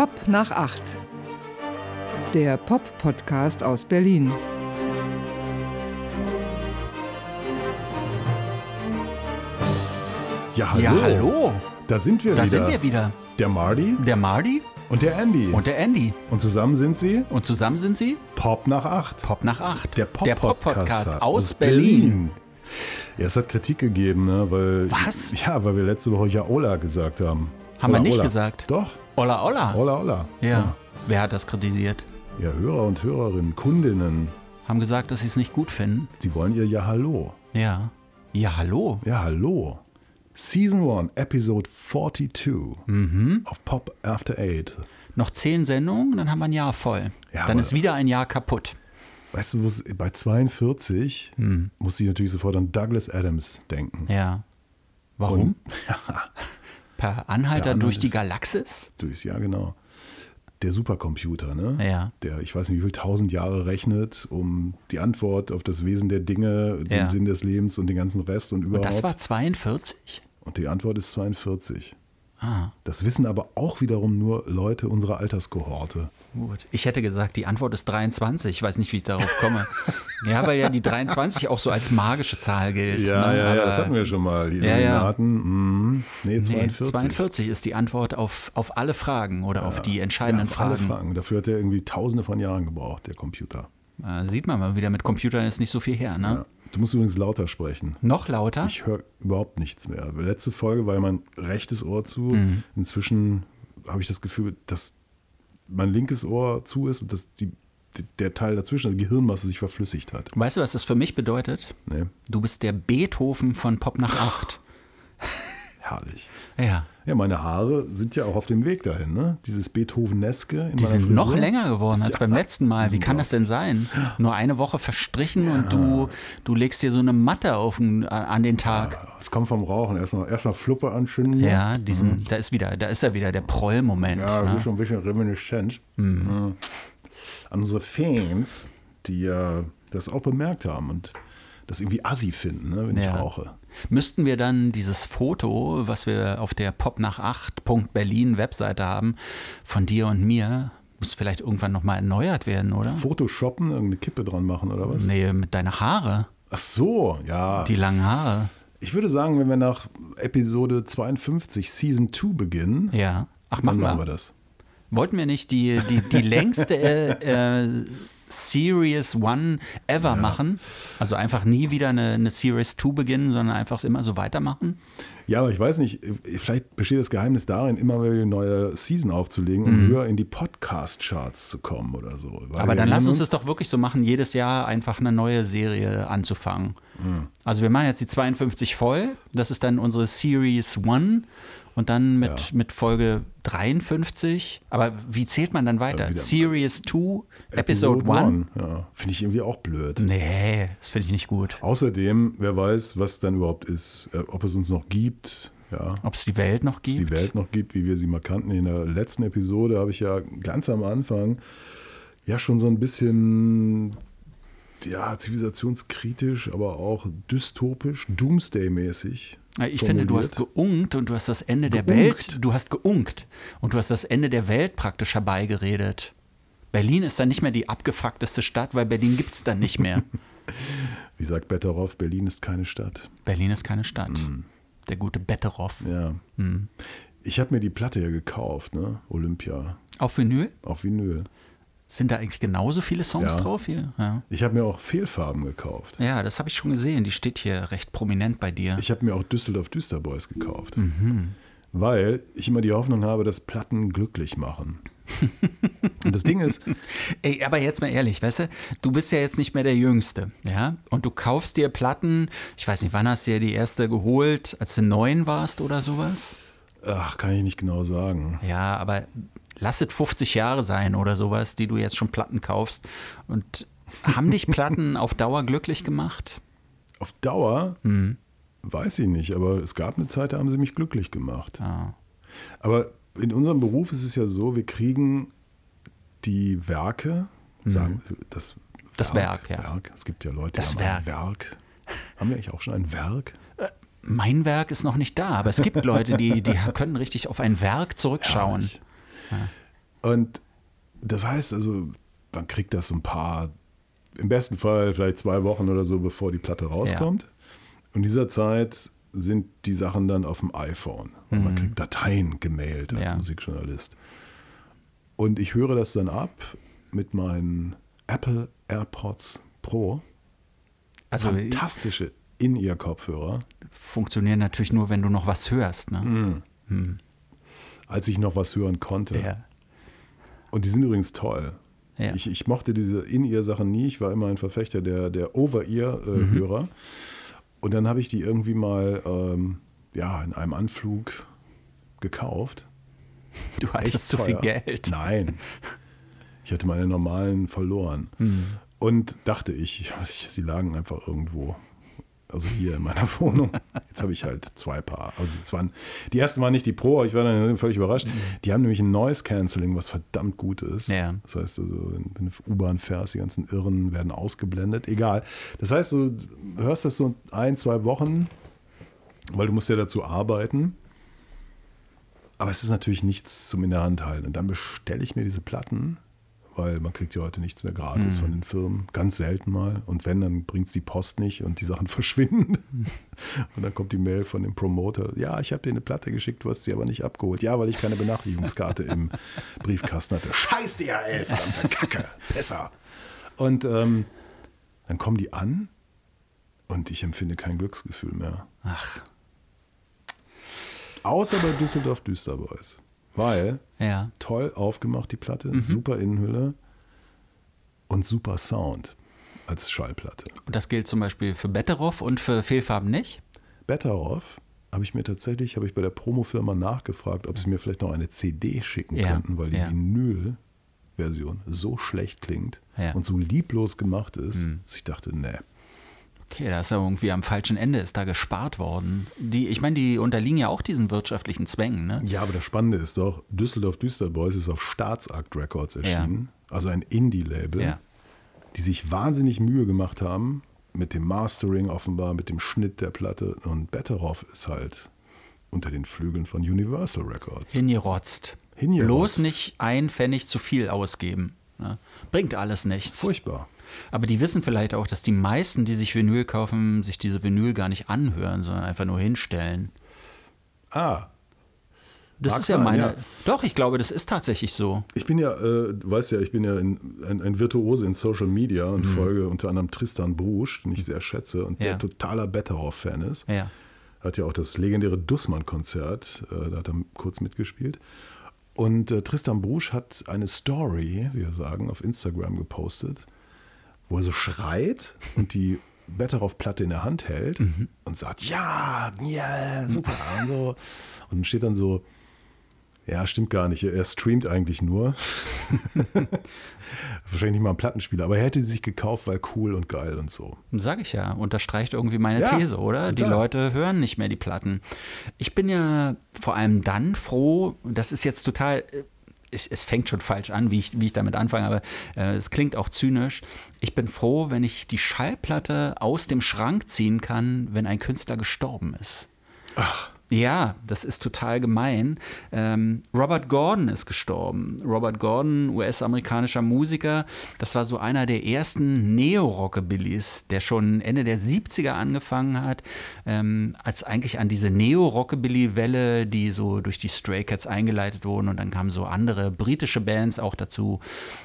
Pop nach acht. Der Pop-Podcast aus Berlin. Ja, hallo. Ja, hallo. Da sind wir Da wieder. sind wir wieder. Der Marty Der Marty und der Andy. und der Andy. Und zusammen sind sie Und zusammen sind sie Pop nach acht. Pop nach acht. Der Pop-Podcast Pop-Podcast aus Berlin. Ja, es hat Kritik gegeben, ne? Weil, Was? Ja, weil wir letzte Woche ja Ola gesagt haben. Haben wir nicht Ola. gesagt. Doch, Olla, olla. Ola, Ola. Ja. Wer hat das kritisiert? Ja, Hörer und Hörerinnen, Kundinnen, Haben gesagt, dass sie es nicht gut finden. sie wollen ihr Ja Hallo. Ja. Ja, hallo. Ja, hallo. Season 1, Episode 42 Mhm. auf Pop After Eight. Noch zehn Sendungen, dann haben wir ein Jahr voll. Ja, dann ist wieder ein Jahr kaputt. Weißt du, bei 42 Hm. muss ich natürlich sofort an Douglas Adams denken. Ja. Warum? Und, per Anhalter durch die Galaxis? durchs, ja, genau. Der Supercomputer, ne? Ja. Der, ich weiß nicht, wie viel tausend Jahre rechnet, um die Antwort auf das Wesen der Dinge, den Ja. Sinn des Lebens und den ganzen Rest und Und überhaupt. das war 42? und die Antwort ist 42. Ah, Das wissen aber auch wiederum nur Leute unserer Alterskohorte. gut. Ich hätte gesagt, die Antwort ist 23. Ich weiß nicht, wie ich darauf komme. ja, weil ja die 23 auch so als magische Zahl gilt. ne? Aber- das hatten wir schon mal. Die Ja, ja. Illuminaten, mhm. nee, Nee, 42. 42 ist die Antwort auf, auf alle Fragen oder auf die Ja, entscheidenden auf alle Fragen. Fragen. Dafür hat er irgendwie tausende von Jahren gebraucht, der Computer. Äh, sieht man mal wieder, mit Computern ist nicht so viel her. Ne? Ja. Du musst übrigens lauter sprechen. Noch lauter? Ich höre überhaupt nichts mehr. Letzte Folge war ja mein rechtes Ohr zu. Mhm. Inzwischen habe ich das Gefühl, dass mein linkes Ohr zu ist und dass die, der Teil dazwischen, die Gehirnmasse, sich verflüssigt hat. weißt du, was das für mich bedeutet? Nee, Du bist der Beethoven von Pop nach 8. herrlich. Ja. Ja, meine Haare sind ja auch auf dem Weg dahin, ne? Dieses Beethoveneske in Die sind Frisur. noch länger geworden als Ja, beim letzten Mal. Wie kann das denn sein? Nur eine Woche verstrichen und du, du legst dir so eine Matte auf den, an den Tag. Es kommt vom Rauchen. Erstmal, erstmal Fluppe anschünden. Ja, diesen, da ist wieder, da ist er wieder, der Proll-Moment. Mhm. Ja, ne? schon ein bisschen reminiscent. Mhm. An unsere Fans, die ja das auch bemerkt haben und das irgendwie assi finden, ne, wenn Ja. ich rauche. Müssten wir dann dieses Foto, was wir auf der Pop nach 8.berlin Webseite haben, von dir und mir, muss vielleicht irgendwann nochmal erneuert werden, oder? Photoshoppen, irgendeine Kippe dran machen oder was? Nee, mit deiner Haare, Ach so, ja. die langen Haare. ich würde sagen, wenn wir nach Episode 52 Season 2 beginnen, Ja. Ach, dann machen machen wir. wir das. Wollten wir nicht die, die, die längste äh, äh, Series One ever machen? Also einfach nie wieder eine, eine Series 2 beginnen, sondern einfach immer so weitermachen? Ja, aber ich weiß nicht, vielleicht besteht das Geheimnis darin, immer wieder eine neue Season aufzulegen, um höher in die Podcast-Charts zu kommen oder so. Weil Mhm. Aber dann lass uns es doch wirklich so machen, jedes Jahr einfach eine neue Serie anzufangen. Mhm. Also wir machen jetzt die 52 voll, das ist dann unsere Series One und dann mit, Ja. mit Folge 53. Aber wie zählt man dann weiter? wieder- Series 2, Episode 1? One. Ja, finde ich irgendwie auch blöd. Nee, das finde ich nicht gut. Außerdem, wer weiß, was dann überhaupt ist, äh, ob es uns noch gibt, ja, ob Ob es die Welt noch es gibt? die Welt noch gibt, wie wir sie mal kannten. In der letzten Episode habe ich ja ganz am Anfang ja schon so ein bisschen ja, zivilisationskritisch, aber auch dystopisch, Doomsday-mäßig. Ich finde, du hast formuliert. geunkt und du hast das Ende der Geunkt? Welt, du hast geunkt und du hast das Ende der Welt praktisch herbeigeredet. Berlin ist dann nicht mehr die abgefuckteste Stadt, weil Berlin gibt es dann nicht mehr. Wie sagt Betteroff, Berlin ist keine Stadt. Berlin ist keine Stadt. Der gute Betteroff. Ja. Hm. Ich habe mir die Platte ja gekauft, ne? Olympia, Auf Vinyl? auf Vinyl. Sind da eigentlich genauso viele Songs Ja. drauf hier? Ja, Ich habe mir auch Fehlfarben gekauft. ja das habe ich schon gesehen. Die steht hier recht prominent bei dir. Ich habe mir auch Düsseldorf Düsterboys gekauft. Mhm. Weil ich immer die Hoffnung habe, dass Platten glücklich machen. Und das Ding ist, Ey, aber jetzt mal ehrlich, weißt du, du bist ja jetzt nicht mehr der Jüngste, ja? Und du kaufst dir Platten, ich weiß nicht, wann hast du dir die erste geholt, als du neun warst oder sowas? ach, kann ich nicht genau sagen. Ja, aber lass es 50 Jahre sein oder sowas, die du jetzt schon Platten kaufst. Und haben dich Platten auf Dauer glücklich gemacht? Auf Dauer Mhm. weiß ich nicht, aber es gab eine Zeit, da haben sie mich glücklich gemacht. Ja. Aber in unserem Beruf ist es ja so, wir kriegen die Werke, sagen das, Mhm. Das Werk, ja. Werk. Es gibt ja Leute, Das die haben ein Werk. Haben wir eigentlich auch schon ein Werk? Mein Werk ist noch nicht da, aber es gibt Leute, die, die können richtig auf ein Werk zurückschauen. Und das heißt also, man kriegt das ein paar, im besten Fall vielleicht zwei Wochen oder so, bevor die Platte rauskommt. Und in dieser Zeit sind die Sachen dann auf dem iPhone. Und man kriegt Dateien gemailt als Ja. Musikjournalist. Und ich höre das dann ab mit meinen Apple AirPods Pro. Also Fantastische In-Ear-Kopfhörer. funktionieren natürlich nur, wenn du noch was hörst. Ne? Als ich noch was hören konnte. Ja. Und die sind übrigens toll. Ja. Ich, ich mochte diese In-Ear-Sachen nie. Ich war immer ein Verfechter der, der Over-Ear-Hörer. Und dann habe ich die irgendwie mal ähm, ja, in einem Anflug gekauft. Du hattest zu viel. Geld. Nein. Ich hatte meine normalen verloren. Mhm. Und dachte ich, sie lagen einfach irgendwo. Also hier in meiner Wohnung. Jetzt habe ich halt zwei Paar. Also es waren, die ersten waren nicht die Pro, ich war dann völlig überrascht. Die haben nämlich ein Noise Cancelling, was verdammt gut ist. Mhm. Ja. Das heißt also, wenn wenn du U-Bahn fährst, die ganzen Irren werden ausgeblendet. Egal. Das heißt, du hörst das so ein, zwei Wochen, weil du musst ja dazu arbeiten. Aber es ist natürlich nichts zum in der Hand halten. Und dann bestelle ich mir diese Platten, weil man kriegt ja heute nichts mehr gratis von den Firmen. Ganz selten mal. Und wenn, dann bringt es die Post nicht und die Sachen verschwinden. Und dann kommt die Mail von dem Promoter. Ja, ich habe dir eine Platte geschickt, du hast sie aber nicht abgeholt. Ja, weil ich keine Benachrichtigungskarte im Briefkasten hatte. Scheiß DHL, verdammte Kacke. Besser. Und ähm, dann kommen die an und ich empfinde kein Glücksgefühl mehr. Ach, Außer bei Düsseldorf Düsterboys. Weil ja. toll aufgemacht, die Platte, Mhm. super Innenhülle und super Sound als Schallplatte. Und das gilt zum Beispiel für Betteroff und für Fehlfarben nicht? Better Off habe ich mir tatsächlich, habe ich bei der Promofirma nachgefragt, ob sie mir vielleicht noch eine CD schicken Ja, könnten, weil die ja. Vinyl-Version so schlecht klingt Ja. und so lieblos gemacht ist, Mhm. dass ich dachte, nee. Okay, da ist ja irgendwie am falschen Ende ist da gespart worden. Die, ich meine, die unterliegen ja auch diesen wirtschaftlichen Zwängen, ne? Ja, aber das Spannende ist doch, Düsseldorf Düsterboys ist auf Staatsakt Records erschienen, also ein Indie-Label, Ja. die sich wahnsinnig Mühe gemacht haben mit dem Mastering offenbar, mit dem Schnitt der Platte und Betteroff ist halt unter den Flügeln von Universal Records. Hingerotzt. Hingerotzt. Bloß nicht ein Pfennig zu viel ausgeben. Ne? Bringt alles nichts. Furchtbar. Aber die wissen vielleicht auch, dass die meisten, die sich Vinyl kaufen, sich diese Vinyl gar nicht anhören, sondern einfach nur hinstellen. Ah, Das Mag ist ja sein, meine. ja. Doch, ich glaube, das ist tatsächlich so. ich bin ja, äh, du weißt ja, ich bin ja in, ein, ein Virtuose in Social Media und folge unter anderem Tristan Brusch, den ich sehr schätze und Ja. der totaler Betteroff-Fan ist. Ja. hat ja auch das legendäre Dussmann-Konzert, äh, da hat er kurz mitgespielt. Und äh, Tristan Brusch hat eine Story, wie wir sagen, auf Instagram gepostet, wo er so schreit und die Betteroff-Platte in der Hand hält und sagt, ja, ja, super und so. Und dann steht dann so, ja, stimmt gar nicht, er streamt eigentlich nur. Wahrscheinlich nicht mal ein Plattenspieler, aber er hätte sie sich gekauft, weil cool und geil und so. Sag ich ja, unterstreicht irgendwie meine Ja, These, oder? Die total. Leute hören nicht mehr die Platten. Ich bin ja vor allem dann froh, das ist jetzt total, äh, ich, es fängt schon falsch an, wie ich, wie ich damit anfange, aber äh, es klingt auch zynisch. Ich bin froh, wenn ich die Schallplatte aus dem Schrank ziehen kann, wenn ein Künstler gestorben ist. Ach, Ja, das ist total gemein. Ähm, Robert Gordon ist gestorben. Robert Gordon, US-amerikanischer Musiker, das war so einer der ersten Neo-Rockabillys, der schon Ende der 70er angefangen hat, ähm, als eigentlich an diese Neo-Rockabilly-Welle, die so durch die Stray Cats eingeleitet wurden und dann kamen so andere britische Bands auch dazu,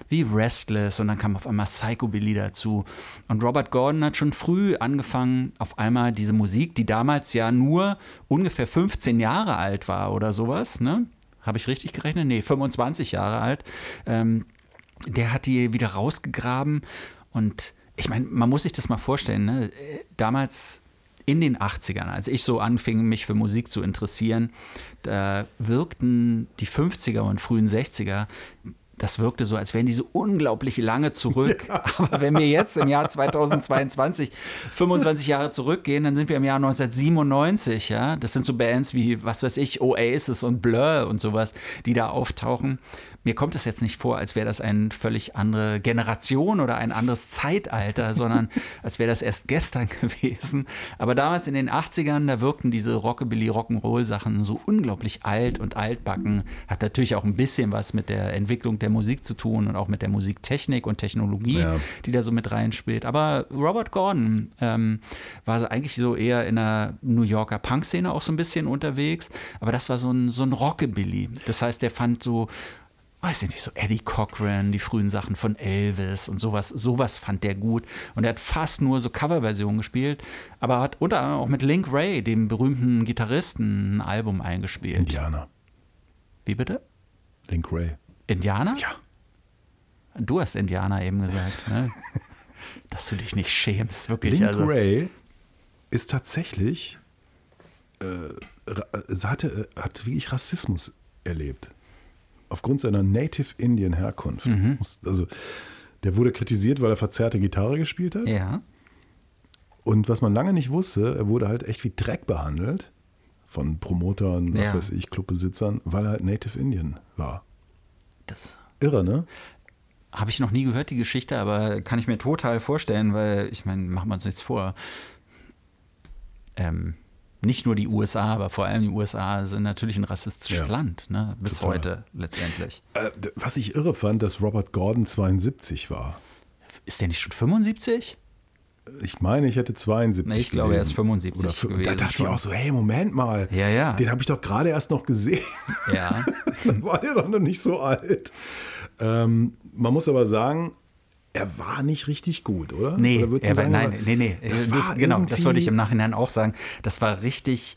wie Restless und dann kam auf einmal Psychobilly dazu. Und Robert Gordon hat schon früh angefangen, auf einmal diese Musik, die damals ja nur ungefähr 15 Jahre alt war oder sowas, ne? Habe ich richtig gerechnet? Nee, 25 Jahre alt. Ähm, der hat die wieder rausgegraben und ich meine, man muss sich das mal vorstellen, ne? Äh, damals in den 80ern, als ich so anfing, mich für Musik zu interessieren, da wirkten die 50er und frühen 60er das wirkte so, als wären die so unglaublich lange zurück. Ja. Aber wenn wir jetzt im Jahr 2022 25 Jahre zurückgehen, dann sind wir im Jahr 1997. Ja, das sind so Bands wie was weiß ich, Oasis und Blur und sowas, die da auftauchen mir kommt es jetzt nicht vor, als wäre das eine völlig andere Generation oder ein anderes Zeitalter, sondern als wäre das erst gestern gewesen. Aber damals in den 80ern, da wirkten diese Rockabilly, Rock'n'Roll-Sachen so unglaublich alt und altbacken. Hat natürlich auch ein bisschen was mit der Entwicklung der Musik zu tun und auch mit der Musiktechnik und Technologie, ja. die da so mit reinspielt. Aber Robert Gordon ähm, war eigentlich so eher in der New Yorker Punk-Szene auch so ein bisschen unterwegs. Aber das war so ein, so ein Rockabilly. Das heißt, der fand so weiß ich nicht, so Eddie Cochran, die frühen Sachen von Elvis und sowas, sowas fand der gut. Und er hat fast nur so Coverversionen gespielt, aber hat unter anderem auch mit Link Ray, dem berühmten Gitarristen, ein Album eingespielt. Indianer. Wie bitte? Link Ray. Indianer? Ja. Du hast Indianer eben gesagt, ne? Dass du dich nicht schämst, wirklich. Link also. Ray ist tatsächlich, äh, hatte, hat wirklich Rassismus erlebt aufgrund seiner Native Indian Herkunft. Mhm. Also der wurde kritisiert, weil er verzerrte Gitarre gespielt hat. Ja. Und was man lange nicht wusste, er wurde halt echt wie Dreck behandelt von Promotern, was ja. weiß ich, Clubbesitzern, weil er halt Native Indian war. Das Irre, ne? Habe ich noch nie gehört, die Geschichte, aber kann ich mir total vorstellen, weil ich meine, machen wir uns nichts vor. Ähm, nicht nur die USA, aber vor allem die USA sind natürlich ein rassistisches ja, Land, ne? bis total. heute letztendlich. Äh, was ich irre fand, dass Robert Gordon 72 war. Ist der nicht schon 75? Ich meine, ich hätte 72. Nee, ich glaube, gelesen. er ist 75 Oder gewesen. Da dachte schon. ich auch so, hey, Moment mal. Ja, ja. Den habe ich doch gerade erst noch gesehen. Ja. Dann war der doch noch nicht so alt. Ähm, man muss aber sagen, er war nicht richtig gut, oder? Nee, oder er war, nein, nee, nee. Das das, genau, das würde ich im Nachhinein auch sagen. Das war richtig,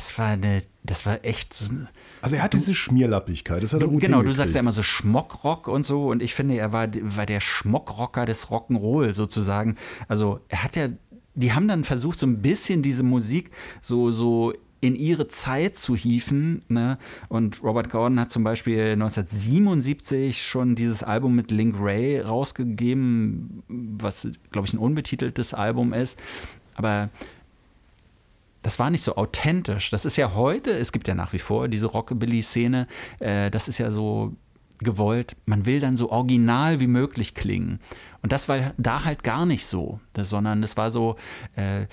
das war eine, das war echt so. Also er hat diese Schmierlappigkeit, das hat er gut Genau, du sagst ja immer so Schmockrock und so und ich finde, er war, war der Schmockrocker des Rock'n'Roll sozusagen. Also er hat ja, die haben dann versucht, so ein bisschen diese Musik so, so in ihre Zeit zu hieven. Ne? Und Robert Gordon hat zum Beispiel 1977 schon dieses Album mit Link Ray rausgegeben, was, glaube ich, ein unbetiteltes Album ist. Aber das war nicht so authentisch. Das ist ja heute, es gibt ja nach wie vor diese Rockabilly-Szene, äh, das ist ja so gewollt, man will dann so original wie möglich klingen. Und das war da halt gar nicht so, sondern es war so, äh,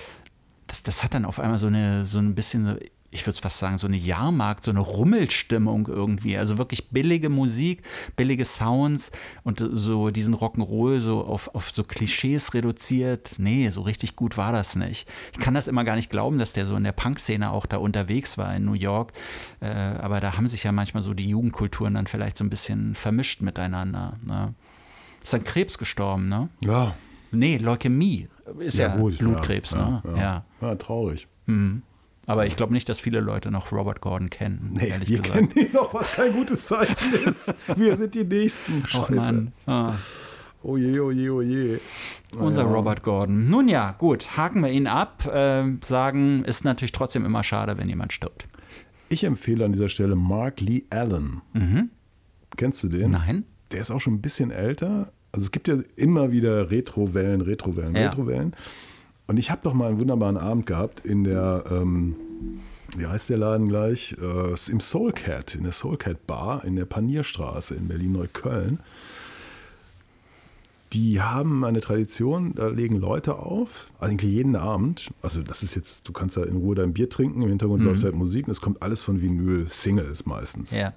das, das hat dann auf einmal so eine, so ein bisschen, ich würde fast sagen, so eine Jahrmarkt, so eine Rummelstimmung irgendwie. Also wirklich billige Musik, billige Sounds und so diesen Rock'n'Roll so auf, auf so Klischees reduziert. Nee, so richtig gut war das nicht. Ich kann das immer gar nicht glauben, dass der so in der Punk-Szene auch da unterwegs war in New York. Äh, aber da haben sich ja manchmal so die Jugendkulturen dann vielleicht so ein bisschen vermischt miteinander. Ne? Ist an Krebs gestorben, ne? Ja. Nee, Leukämie ist ja, ja gut, Blutkrebs, ja, ne? Ja, ja. ja traurig. Mhm. Aber ich glaube nicht, dass viele Leute noch Robert Gordon kennen. Nee, ehrlich wir gesagt. kennen ihn noch, was kein gutes Zeichen ist. Wir sind die Nächsten. Scheiße. Mann. Ah. Oh je, oh je, oh je. Unser ja. Robert Gordon. Nun ja, gut, haken wir ihn ab. Äh, sagen, ist natürlich trotzdem immer schade, wenn jemand stirbt. Ich empfehle an dieser Stelle Mark Lee Allen. Mhm. Kennst du den? Nein. Der ist auch schon ein bisschen älter, also es gibt ja immer wieder Retrowellen, Retrowellen, ja. Retrowellen. Und ich habe doch mal einen wunderbaren Abend gehabt in der, ähm, wie heißt der Laden gleich? Äh, Im Soulcat, in der Soulcat Bar in der Panierstraße in Berlin-Neukölln. Die haben eine Tradition, da legen Leute auf, eigentlich jeden Abend. Also, das ist jetzt, du kannst da in Ruhe dein Bier trinken, im Hintergrund mhm. läuft halt Musik und es kommt alles von Vinyl, Singles meistens. Ja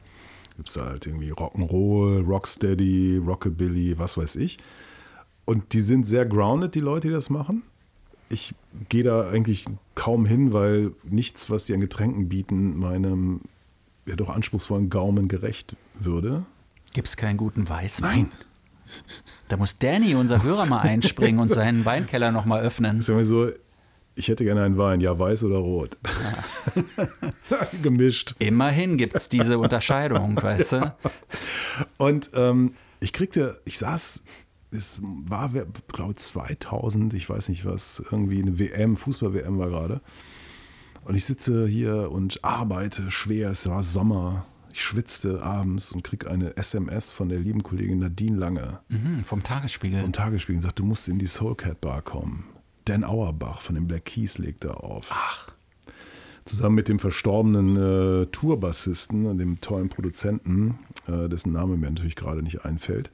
gibt es halt irgendwie Rock'n'Roll, Rocksteady, Rockabilly, was weiß ich. Und die sind sehr grounded, die Leute, die das machen. Ich gehe da eigentlich kaum hin, weil nichts, was die an Getränken bieten, meinem ja doch anspruchsvollen Gaumen gerecht würde. Gibt es keinen guten Weißwein? Nein. Da muss Danny, unser Hörer, mal einspringen und seinen Weinkeller nochmal öffnen. Sagen wir so, ich hätte gerne einen Wein, ja, weiß oder rot. Ja. Gemischt. Immerhin gibt es diese Unterscheidung, weißt du? Und ähm, ich kriegte, ich saß, es war, glaube ich, 2000, ich weiß nicht was, irgendwie eine WM, Fußball-WM war gerade. Und ich sitze hier und arbeite schwer, es war Sommer, Ich schwitzte abends und krieg eine SMS von der lieben Kollegin Nadine Lange Mhm, vom Tagesspiegel. vom Tagesspiegel und sagt, du musst in die Soulcat Bar kommen. Dan Auerbach von den Black Keys legt da auf. Ach, Zusammen mit dem verstorbenen äh, Tourbassisten und dem tollen Produzenten, äh, dessen Name mir natürlich gerade nicht einfällt.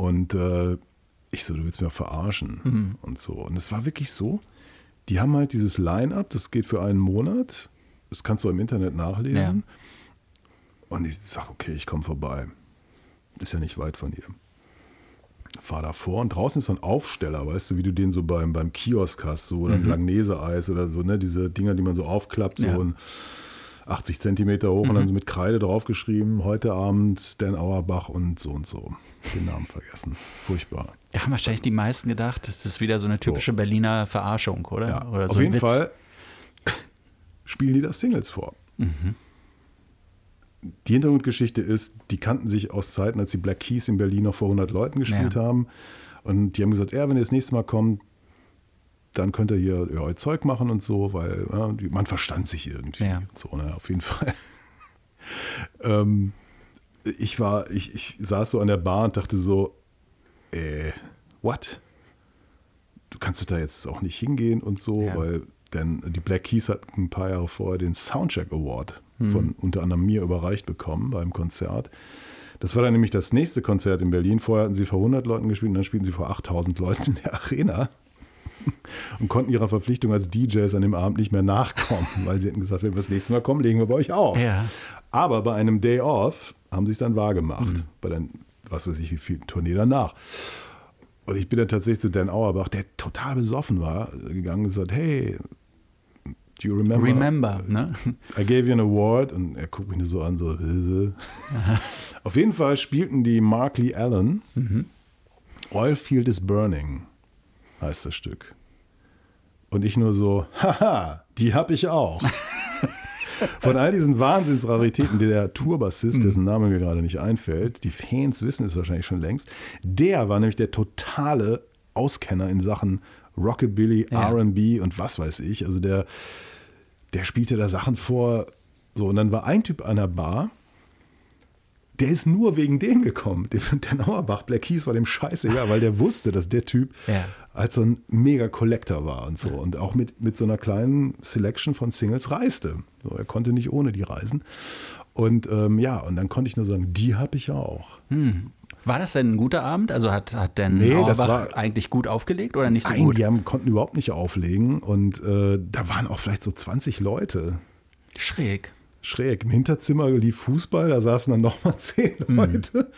Und äh, ich so, du willst mir verarschen und so. Und es war wirklich so, die haben halt dieses Line-Up, das geht für einen Monat. Das kannst du im Internet nachlesen. Und ich sag, okay, ich komme vorbei. Ist ja nicht weit von hier. Fahr da vor und draußen ist so ein Aufsteller, weißt du, wie du den so beim, beim Kiosk hast, so oder ein Langnese-Eis oder so, ne? Diese Dinger, die man so aufklappt, so Ja. ein 80 Zentimeter hoch und dann so mit Kreide draufgeschrieben, heute Abend Dan Auerbach und so und so. Den Namen vergessen. Furchtbar. da haben wahrscheinlich die meisten gedacht, das ist wieder so eine typische Berliner Verarschung, oder? Ja, oder so auf jeden Witz. Fall spielen die da Singles vor. Mhm. Die Hintergrundgeschichte ist, die kannten sich aus Zeiten, als die Black Keys in Berlin noch vor 100 Leuten gespielt Ja. haben. Und die haben gesagt, ja, wenn ihr das nächste Mal kommt, dann könnt ihr hier ja, euer Zeug machen und so, weil ja, man verstand sich irgendwie. Ja. So, ne, auf jeden Fall. ähm, ich war, ich, ich saß so an der Bar und dachte so, äh, what? Du kannst doch da jetzt auch nicht hingehen und so, Ja. weil denn die Black Keys hatten ein paar Jahre vorher den Soundcheck Award Mhm. von unter anderem mir überreicht bekommen beim Konzert. Das war dann nämlich das nächste Konzert in Berlin. Vorher hatten sie vor 100 Leuten gespielt und dann spielten sie vor 8000 Leuten in der Arena und konnten ihrer Verpflichtung als DJs an dem Abend nicht mehr nachkommen, weil sie hätten gesagt, wenn wir das nächste Mal kommen, legen wir bei euch auf. Ja. Aber bei einem Day Off haben sie es dann wahrgemacht. Mhm. Bei dann, was weiß ich, wie viel Tournee danach. Und ich bin dann tatsächlich zu Dan Auerbach, der total besoffen war, gegangen und gesagt, hey, do you remember? Remember, ne? I gave you an award. Und er guckt mich nur so an, so. "Hä?" Auf jeden Fall spielten die Mark Lee Allen. Oilfield is Burning heißt das Stück. Und ich nur so, haha, die hab ich auch. Von all diesen Wahnsinnsraritäten, die der Tourbassist, dessen Name mir gerade nicht einfällt, die Fans wissen es wahrscheinlich schon längst, der war nämlich der totale Auskenner in Sachen Rockabilly, Ja. RB und was weiß ich. Also der, der spielte da Sachen vor. So, und dann war ein Typ an der Bar, der ist nur wegen dem gekommen. Der, der Nauerbach Black Keys war dem scheißegal, weil der wusste, dass der Typ Ja. als so ein mega Collector war und so. Und auch mit, mit so einer kleinen Selection von Singles reiste. So, er konnte nicht ohne die reisen. Und ähm, ja, und dann konnte ich nur sagen, die habe ich auch. War das denn ein guter Abend? Also hat, hat denn Nee, Auerbach eigentlich gut aufgelegt oder nicht so Nein, gut? die haben, konnten überhaupt nicht auflegen. Und äh, da waren auch vielleicht so 20 Leute. Schräg. Schräg. Im Hinterzimmer lief Fußball, da saßen dann nochmal zehn Leute.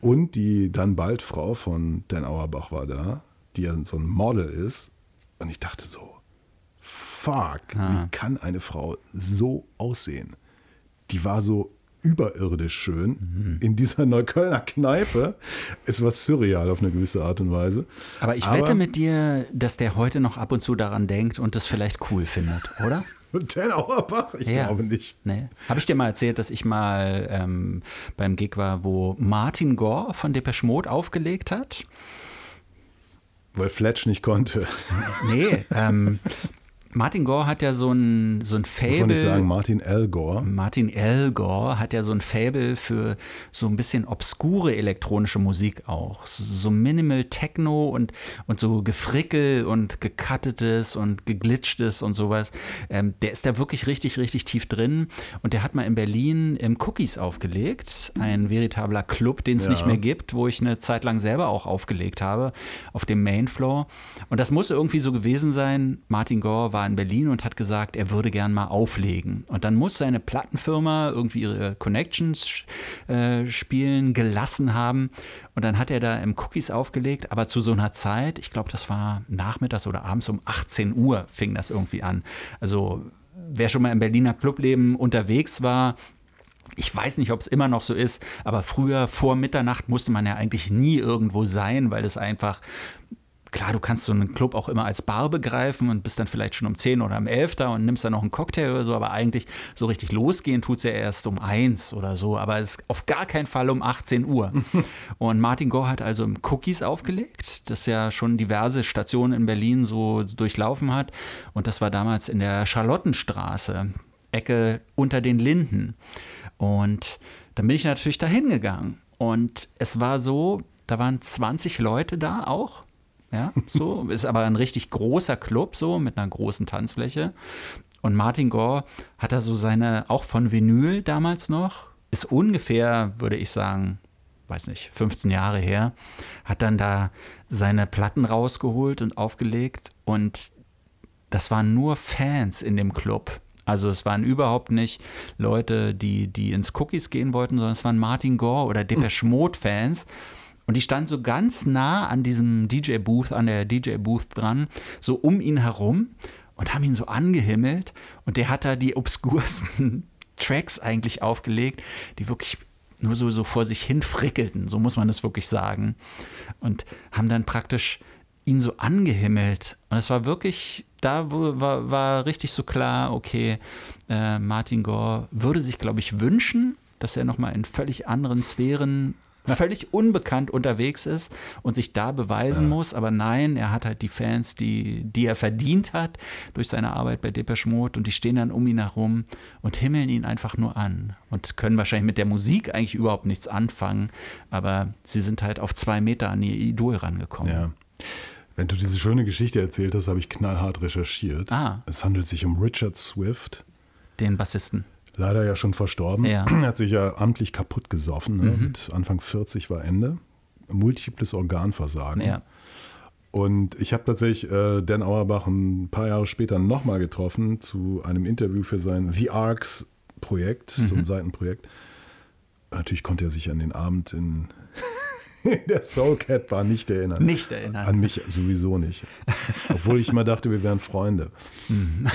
Und die dann bald Frau von Dan Auerbach war da, die ja so ein Model ist. Und ich dachte so, fuck, Ah. wie kann eine Frau so aussehen? Die war so überirdisch schön in dieser Neuköllner Kneipe. Es war surreal auf eine gewisse Art und Weise. Aber ich wette mit dir, dass der heute noch ab und zu daran denkt und das vielleicht cool findet, oder? Dan Auerbach? Ich Ja. glaube nicht. Nee. Habe ich dir mal erzählt, dass ich mal ähm, beim Gig war, wo Martin Gore von Depeche Mode aufgelegt hat? Weil Fletch nicht konnte. Nee, ähm, Martin Gore hat ja so ein, so ein Muss man nicht Fable. sagen, Martin L. Gore. Martin L. Gore hat ja so ein Fable für so ein bisschen obskure elektronische Musik auch. So, Minimal Techno und, und so Gefrickel und gecuttetes und geglitschtes und sowas. Ähm, der ist da wirklich richtig, richtig tief drin. Und der hat mal in Berlin im Cookies aufgelegt. Ein veritabler Club, den es Ja. nicht mehr gibt, wo ich eine Zeit lang selber auch aufgelegt habe, auf dem Mainfloor. Und das muss irgendwie so gewesen sein. Martin Gore war in Berlin und hat gesagt, er würde gern mal auflegen. Und dann muss seine Plattenfirma irgendwie ihre Connections äh, spielen gelassen haben. Und dann hat er da im Cookies aufgelegt, aber zu so einer Zeit, ich glaube, das war nachmittags oder abends um 18 Uhr fing das irgendwie an. Also wer schon mal im Berliner Clubleben unterwegs war, ich weiß nicht, ob es immer noch so ist, aber früher vor Mitternacht musste man ja eigentlich nie irgendwo sein, weil es einfach Klar, du kannst so einen Club auch immer als Bar begreifen und bist dann vielleicht schon um 10 oder um 11 da und nimmst dann noch einen Cocktail oder so, aber eigentlich so richtig losgehen tut es ja erst um 1 oder so, aber es ist auf gar keinen Fall um 18 Uhr. und Martin Gore hat also im Cookies aufgelegt, das ja schon diverse Stationen in Berlin so durchlaufen hat und das war damals in der Charlottenstraße, Ecke unter den Linden. Und dann bin ich natürlich da hingegangen. Und es war so, da waren 20 Leute da auch. Ja, so. Ist aber ein richtig großer Club, so, mit einer großen Tanzfläche. Und Martin Gore hat da so seine, auch von Vinyl damals noch, ist ungefähr, würde ich sagen, weiß nicht, 15 Jahre her, hat dann da seine Platten rausgeholt und aufgelegt und das waren nur Fans in dem Club. Also es waren überhaupt nicht Leute, die, die ins Cookies gehen wollten, sondern es waren Martin Gore oder Depeche Mode Fans. Und die standen so ganz nah an diesem DJ-Booth, an der DJ-Booth dran, so um ihn herum und haben ihn so angehimmelt. Und der hat da die obskursten Tracks eigentlich aufgelegt, die wirklich nur so, so vor sich hin frickelten, so muss man es wirklich sagen. Und haben dann praktisch ihn so angehimmelt. Und es war wirklich, da war, war richtig so klar, okay, äh, Martin Gore würde sich, glaube ich, wünschen, dass er nochmal in völlig anderen Sphären völlig unbekannt unterwegs ist und sich da beweisen ja. muss. Aber nein, er hat halt die Fans, die, die er verdient hat durch seine Arbeit bei Depeche Mode und die stehen dann um ihn herum und himmeln ihn einfach nur an und können wahrscheinlich mit der Musik eigentlich überhaupt nichts anfangen, aber sie sind halt auf zwei Meter an ihr Idol rangekommen. Ja. Wenn du diese schöne Geschichte erzählt hast, habe ich knallhart recherchiert. Ah. Es handelt sich um Richard Swift. Den Bassisten leider ja schon verstorben. Ja. Er hat sich ja amtlich kaputt gesoffen. Ne? Mhm. Mit Anfang 40 war Ende. Multiples Organversagen. Ja. Und ich habe tatsächlich äh, Dan Auerbach ein paar Jahre später nochmal getroffen zu einem Interview für sein The Arcs Projekt, mhm. so ein mhm. Seitenprojekt. Natürlich konnte er sich an den Abend in der Soul Cat war nicht erinnern. Nicht erinnern. An mich sowieso nicht. Obwohl ich immer dachte, wir wären Freunde. Mhm.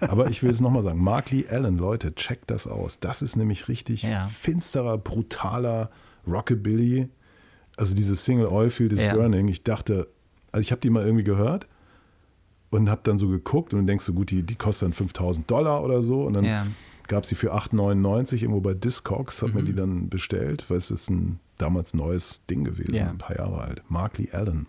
Ja. Aber ich will es nochmal sagen: Mark Lee Allen, Leute, checkt das aus. Das ist nämlich richtig ja. finsterer, brutaler Rockabilly. Also diese Single Oilfield is ja. Burning. Ich dachte, also ich habe die mal irgendwie gehört und habe dann so geguckt und denkst so, gut, die, die kostet dann 5000 Dollar oder so. Und dann gab sie für 8,99 irgendwo bei Discogs, hat mhm. mir die dann bestellt, weil es ist ein damals neues Ding gewesen, ja. ein paar Jahre alt. Mark Lee Allen.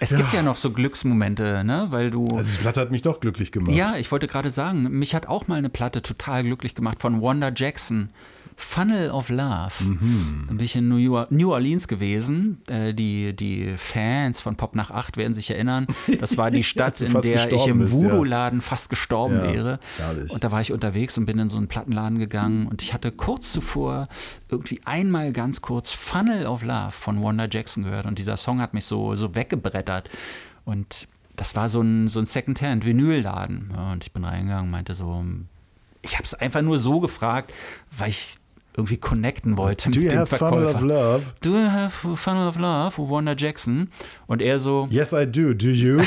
Es ja. gibt ja noch so Glücksmomente, ne? Weil du. Also die Platte hat mich doch glücklich gemacht. Ja, ich wollte gerade sagen, mich hat auch mal eine Platte total glücklich gemacht von Wanda Jackson. Funnel of Love. Mhm. Dann bin ich in New Orleans gewesen. Äh, die, die Fans von Pop nach 8 werden sich erinnern. Das war die Stadt, in der ich im Voodoo-Laden ja. fast gestorben ja, wäre. Herrlich. Und da war ich unterwegs und bin in so einen Plattenladen gegangen. Und ich hatte kurz zuvor irgendwie einmal ganz kurz Funnel of Love von Wanda Jackson gehört. Und dieser Song hat mich so, so weggebrettert. Und das war so ein, so ein Secondhand-Vinyl-Laden. Ja, und ich bin reingegangen und meinte so, ich habe es einfach nur so gefragt, weil ich irgendwie connecten wollte Do mit dem Verkäufer. Funnel of Love? Do you have Funnel of Love, Wanda Jackson? Und er so. Yes, I do. Do you?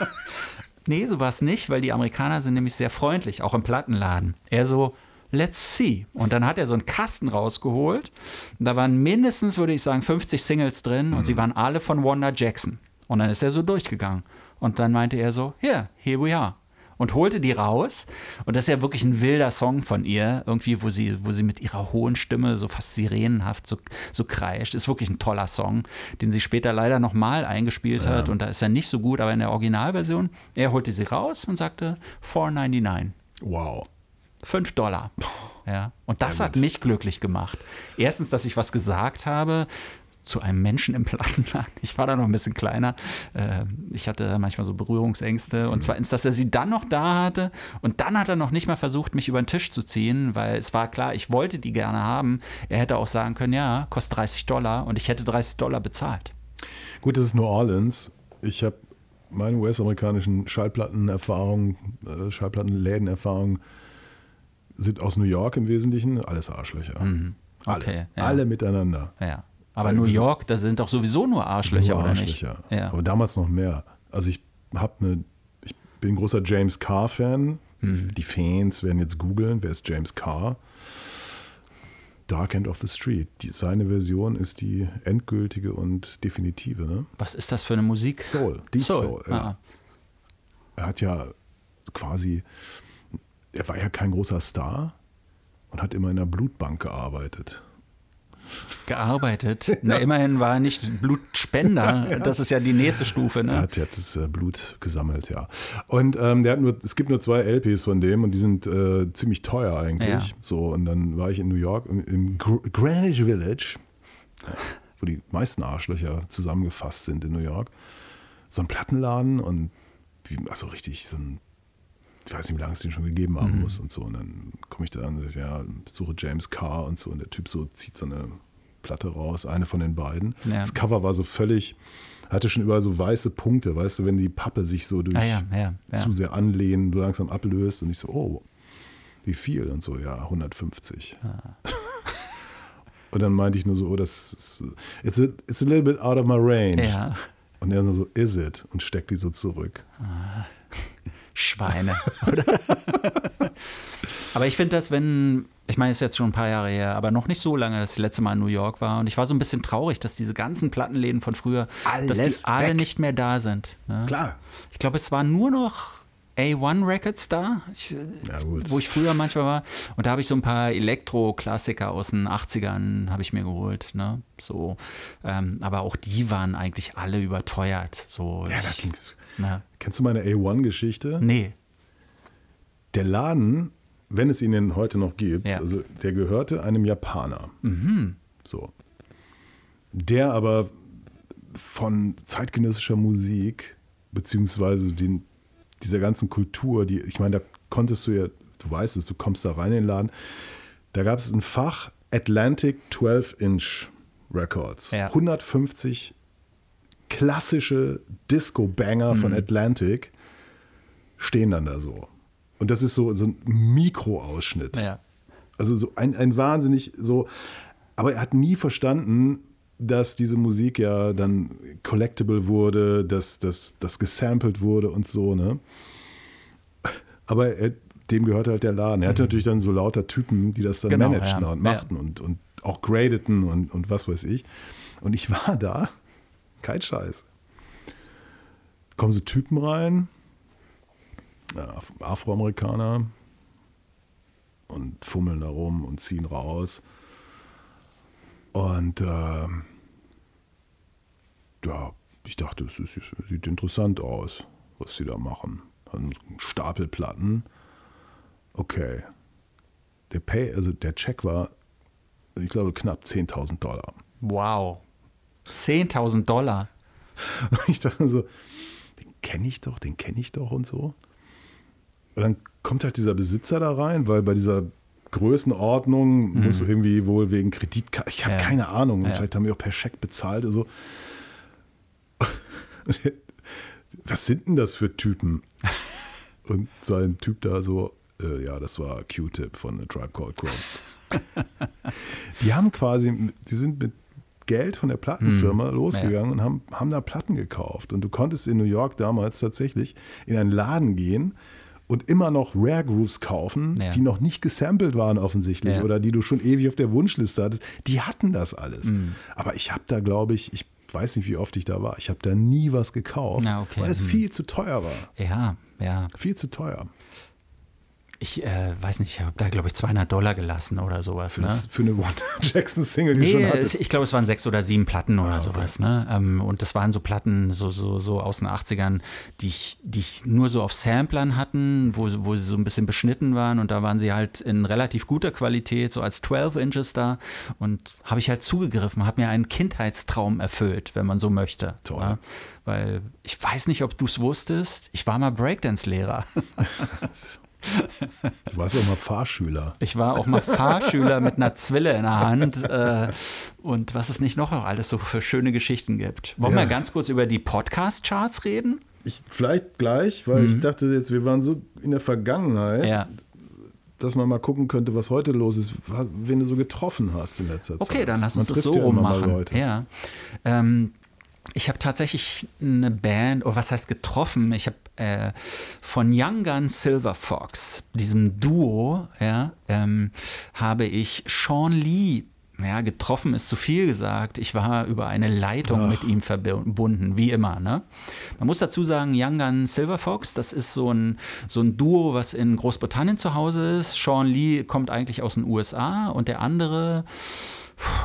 nee, so war es nicht, weil die Amerikaner sind nämlich sehr freundlich, auch im Plattenladen. Er so. Let's see. Und dann hat er so einen Kasten rausgeholt. Da waren mindestens, würde ich sagen, 50 Singles drin und mhm. sie waren alle von Wanda Jackson. Und dann ist er so durchgegangen. Und dann meinte er so, here, here we are und holte die raus. Und das ist ja wirklich ein wilder Song von ihr, irgendwie, wo sie, wo sie mit ihrer hohen Stimme so fast sirenenhaft so, so kreischt. Ist wirklich ein toller Song, den sie später leider nochmal eingespielt ja. hat. Und da ist er nicht so gut, aber in der Originalversion, er holte sie raus und sagte 4,99. Wow. 5 Dollar. Ja. Und das ja, hat mich glücklich gemacht. Erstens, dass ich was gesagt habe, zu einem Menschen im Plattenladen. Ich war da noch ein bisschen kleiner. Ähm, ich hatte manchmal so Berührungsängste. Und mhm. zweitens, dass er sie dann noch da hatte. Und dann hat er noch nicht mal versucht, mich über den Tisch zu ziehen, weil es war klar, ich wollte die gerne haben. Er hätte auch sagen können, ja, kostet 30 Dollar. Und ich hätte 30 Dollar bezahlt. Gut, das ist New Orleans. Ich habe meine US-amerikanischen Schallplattenerfahrungen, äh, Schallplattenlädenerfahrungen sind aus New York im Wesentlichen. Alles Arschlöcher. Mhm. Okay, alle, ja. alle miteinander. Ja. Aber Weil New York, da sind doch sowieso nur Arschlöcher, nur Arschlöcher. oder nicht? Ja. Aber damals noch mehr. Also ich habe eine, ich bin ein großer James Carr-Fan. Mhm. Die Fans werden jetzt googeln, wer ist James Carr? Dark End of the Street. Die, seine Version ist die endgültige und definitive. Ne? Was ist das für eine Musik? Soul, Deep Soul. Soul ja. ah. Er hat ja quasi, er war ja kein großer Star und hat immer in der Blutbank gearbeitet. Gearbeitet. Na, immerhin war er nicht Blutspender. Das ist ja die nächste Stufe. Ne? Er hat, der hat das äh, Blut gesammelt, ja. Und ähm, der hat nur, es gibt nur zwei LPs von dem und die sind äh, ziemlich teuer eigentlich. Ja. So, und dann war ich in New York im, im Gr Greenwich Village, ja, wo die meisten Arschlöcher zusammengefasst sind in New York. So ein Plattenladen und wie, also richtig so ein ich weiß nicht, wie lange es den schon gegeben haben muss und so. Und dann komme ich da an, ja, suche James Carr und so. Und der Typ so zieht so eine Platte raus, eine von den beiden. Ja. Das Cover war so völlig, hatte schon überall so weiße Punkte, weißt du, wenn die Pappe sich so durch Ah, ja, ja, zu sehr anlehnen, so langsam ablöst. Und ich so, oh, wie viel? Und so, ja, 150. Ah. und dann meinte ich nur so, oh, das ist, it's a, it's a little bit out of my range. Und er nur so, is it? Und steckt die so zurück. Schweine. oder? aber ich finde das, wenn, ich meine, es ist jetzt schon ein paar Jahre her, aber noch nicht so lange, dass ich das letzte Mal in New York war. Und ich war so ein bisschen traurig, dass diese ganzen Plattenläden von früher, dass Alles die alle weg. nicht mehr da sind. Ne? Klar. Ich glaube, es waren nur noch A1 Records da, ich, Ja, wo ich früher manchmal war. Und da habe ich so ein paar Elektro-Klassiker aus den 80ern habe ich mir geholt. Ne? So, ähm, aber auch die waren eigentlich alle überteuert. So, Ja, das ich, ne? Kennst du meine A1-Geschichte? Nee. Der Laden, wenn es ihn denn heute noch gibt, Ja. also der gehörte einem Japaner. So. Der aber von zeitgenössischer Musik, beziehungsweise den, dieser ganzen Kultur, die, ich meine, da konntest du ja, du weißt es, du kommst da rein in den Laden, da gab es ein Fach Atlantic 12-Inch Records. Ja. 150 klassische Disco-Banger von Atlantic stehen dann da so. Und das ist so, so ein Mikroausschnitt. Ja. Also so ein, ein wahnsinnig so. Aber er hat nie verstanden, dass diese Musik ja dann collectible wurde, dass das gesampelt wurde und so, ne? Aber er, dem gehörte halt der Laden. Er hatte natürlich dann so lauter Typen, die das dann Mhm. Genau, managten ja. und machten und, und auch gradeten und, und was weiß ich. Und ich war da, kein Scheiß. Kommen so Typen rein, Afroamerikaner, und fummeln da rum und ziehen raus. Und äh, ja, ich dachte, es sieht interessant aus, was sie da machen. Haben so. Okay. Der Pay, also der Check war, ich glaube, knapp 10.000 Dollar. Wow. 10.000 Dollar. Und ich dachte so, den kenne ich doch, den kenne ich doch und so. Und dann kommt halt dieser Besitzer da rein, weil bei dieser Größenordnung muss irgendwie wohl wegen Kreditkarte, ich habe Ja. keine Ahnung, Ja. vielleicht haben wir auch per Scheck bezahlt oder so. Was sind denn das für Typen? Und sein Typ da so, äh, ja, das war Q-Tip von A Tribe Called Quest. die haben quasi, die sind mit Geld von der Plattenfirma losgegangen und haben, haben da Platten gekauft. Und du konntest in New York damals tatsächlich in einen Laden gehen und immer noch Rare Grooves kaufen, Ja. die noch nicht gesampelt waren offensichtlich Ja. oder die du schon ewig auf der Wunschliste hattest. Die hatten das alles. Mhm. Aber ich habe da, glaube ich, ich weiß nicht, wie oft ich da war, ich habe da nie was gekauft, Na, okay. weil es Hm. viel zu teuer war. Ja, ja. Viel zu teuer. Ich äh, weiß nicht, ich habe da, glaube ich, 200 Dollar gelassen oder sowas. Für, Ne? das, für eine One Jackson Single, die Nee, schon es, hattest. ich glaube, es waren sechs oder sieben Platten oder Ah, okay. sowas. Ne? Ähm, und das waren so Platten so, so, so aus den 80ern, die ich, die ich nur so auf Samplern hatten, wo, wo sie so ein bisschen beschnitten waren. Und da waren sie halt in relativ guter Qualität, so als 12 Inches da. Und habe ich halt zugegriffen, habe mir einen Kindheitstraum erfüllt, wenn man so möchte. Toll. Ja? Weil ich weiß nicht, ob du es wusstest, ich war mal Breakdance-Lehrer. Du warst auch mal Fahrschüler. Ich war auch mal Fahrschüler mit einer Zwille in der Hand äh, und was es nicht noch alles so für schöne Geschichten gibt. Wollen Ja. wir ganz kurz über die Podcast-Charts reden? Ich, vielleicht gleich, weil ich dachte jetzt, wir waren so in der Vergangenheit, Mhm. Ja. dass man mal gucken könnte, was heute los ist, wen du so getroffen hast in letzter Zeit. Okay, dann lass Man uns das trifft so ja rum immer mal machen. Leute. Ja. Ähm, ich habe tatsächlich eine Band, oder was heißt getroffen? Ich habe äh, von Young Gun Silver Fox, diesem Duo, ja, ähm, habe ich Sean Lee. Ja, getroffen ist zu viel gesagt. Ich war über eine Leitung mit ihm verbunden, wie immer. Ne? Man muss dazu sagen, Young Gun Silver Fox, das ist so ein, so ein Duo, was in Großbritannien zu Hause ist. Sean Lee kommt eigentlich aus den USA und der andere,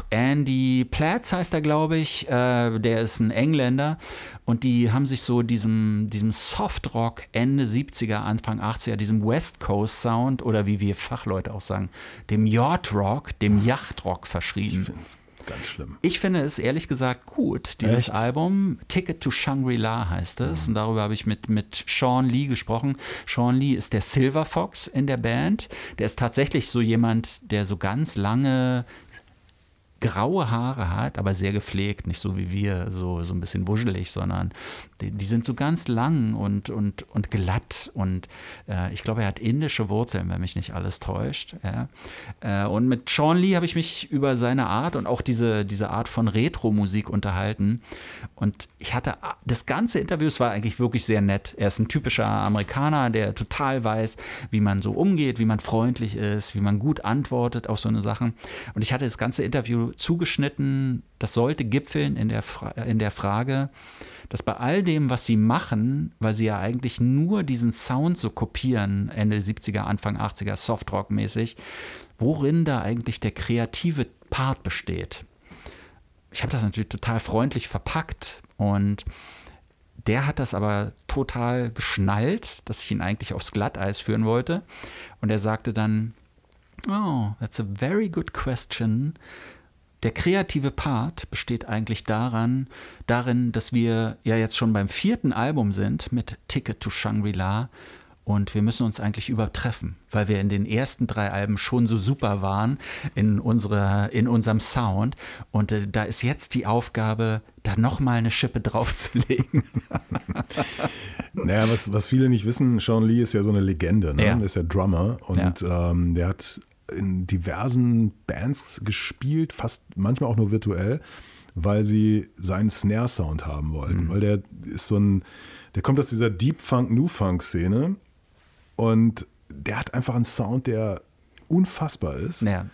Andy Platz heißt er, glaube ich. Äh, der ist ein Engländer. Und die haben sich so diesem, diesem Softrock Ende 70er, Anfang 80er, diesem West Coast Sound oder wie wir Fachleute auch sagen, dem Yacht Rock, dem Yachtrock verschrieben. Ich finde es ganz schlimm. Ich finde es ehrlich gesagt gut, dieses Echt? Album. Ticket to Shangri-La heißt es. Und darüber habe ich mit, mit Sean Lee gesprochen. Sean Lee ist der Silver Fox in der Band. Der ist tatsächlich so jemand, der so ganz lange graue Haare hat, aber sehr gepflegt, nicht so wie wir, so, so ein bisschen wuschelig, sondern die, sind so ganz lang und, und, und glatt und äh, ich glaube, er hat indische Wurzeln, wenn mich nicht alles täuscht. Ja. Äh, und mit Sean Lee habe ich mich über seine Art und auch diese, diese Art von Retro-Musik unterhalten und ich hatte, das ganze Interview, es war eigentlich wirklich sehr nett. Er ist ein typischer Amerikaner, der total weiß, wie man so umgeht, wie man freundlich ist, wie man gut antwortet auf so eine Sachen und ich hatte das ganze Interview zugeschnitten, das sollte gipfeln in der, Fra in der Frage, dass bei all dem, was sie machen, weil sie ja eigentlich nur diesen Sound so kopieren, Ende 70er, Anfang 80er, Softrock-mäßig, worin da eigentlich der kreative Part besteht. Ich habe das natürlich total freundlich verpackt und der hat das aber total geschnallt, dass ich ihn eigentlich aufs Glatteis führen wollte. Und er sagte dann, oh, that's a very good question der kreative Part besteht eigentlich daran, darin, dass wir ja jetzt schon beim vierten Album sind mit Ticket to Shangri-La und wir müssen uns eigentlich übertreffen, weil wir in den ersten drei Alben schon so super waren in, unserer, in unserem Sound. Und äh, da ist jetzt die Aufgabe, da nochmal eine Schippe draufzulegen. naja, was, was viele nicht wissen, Sean Lee ist ja so eine Legende. Ne? Ja. Ist ja Drummer und Ja. ähm, der hat in diversen Bands gespielt, fast manchmal auch nur virtuell, weil sie seinen Snare-Sound haben wollten. Mhm. Weil der ist so ein, der kommt aus dieser Deep Funk, New Funk-Szene und der hat einfach einen Sound, der unfassbar ist ja.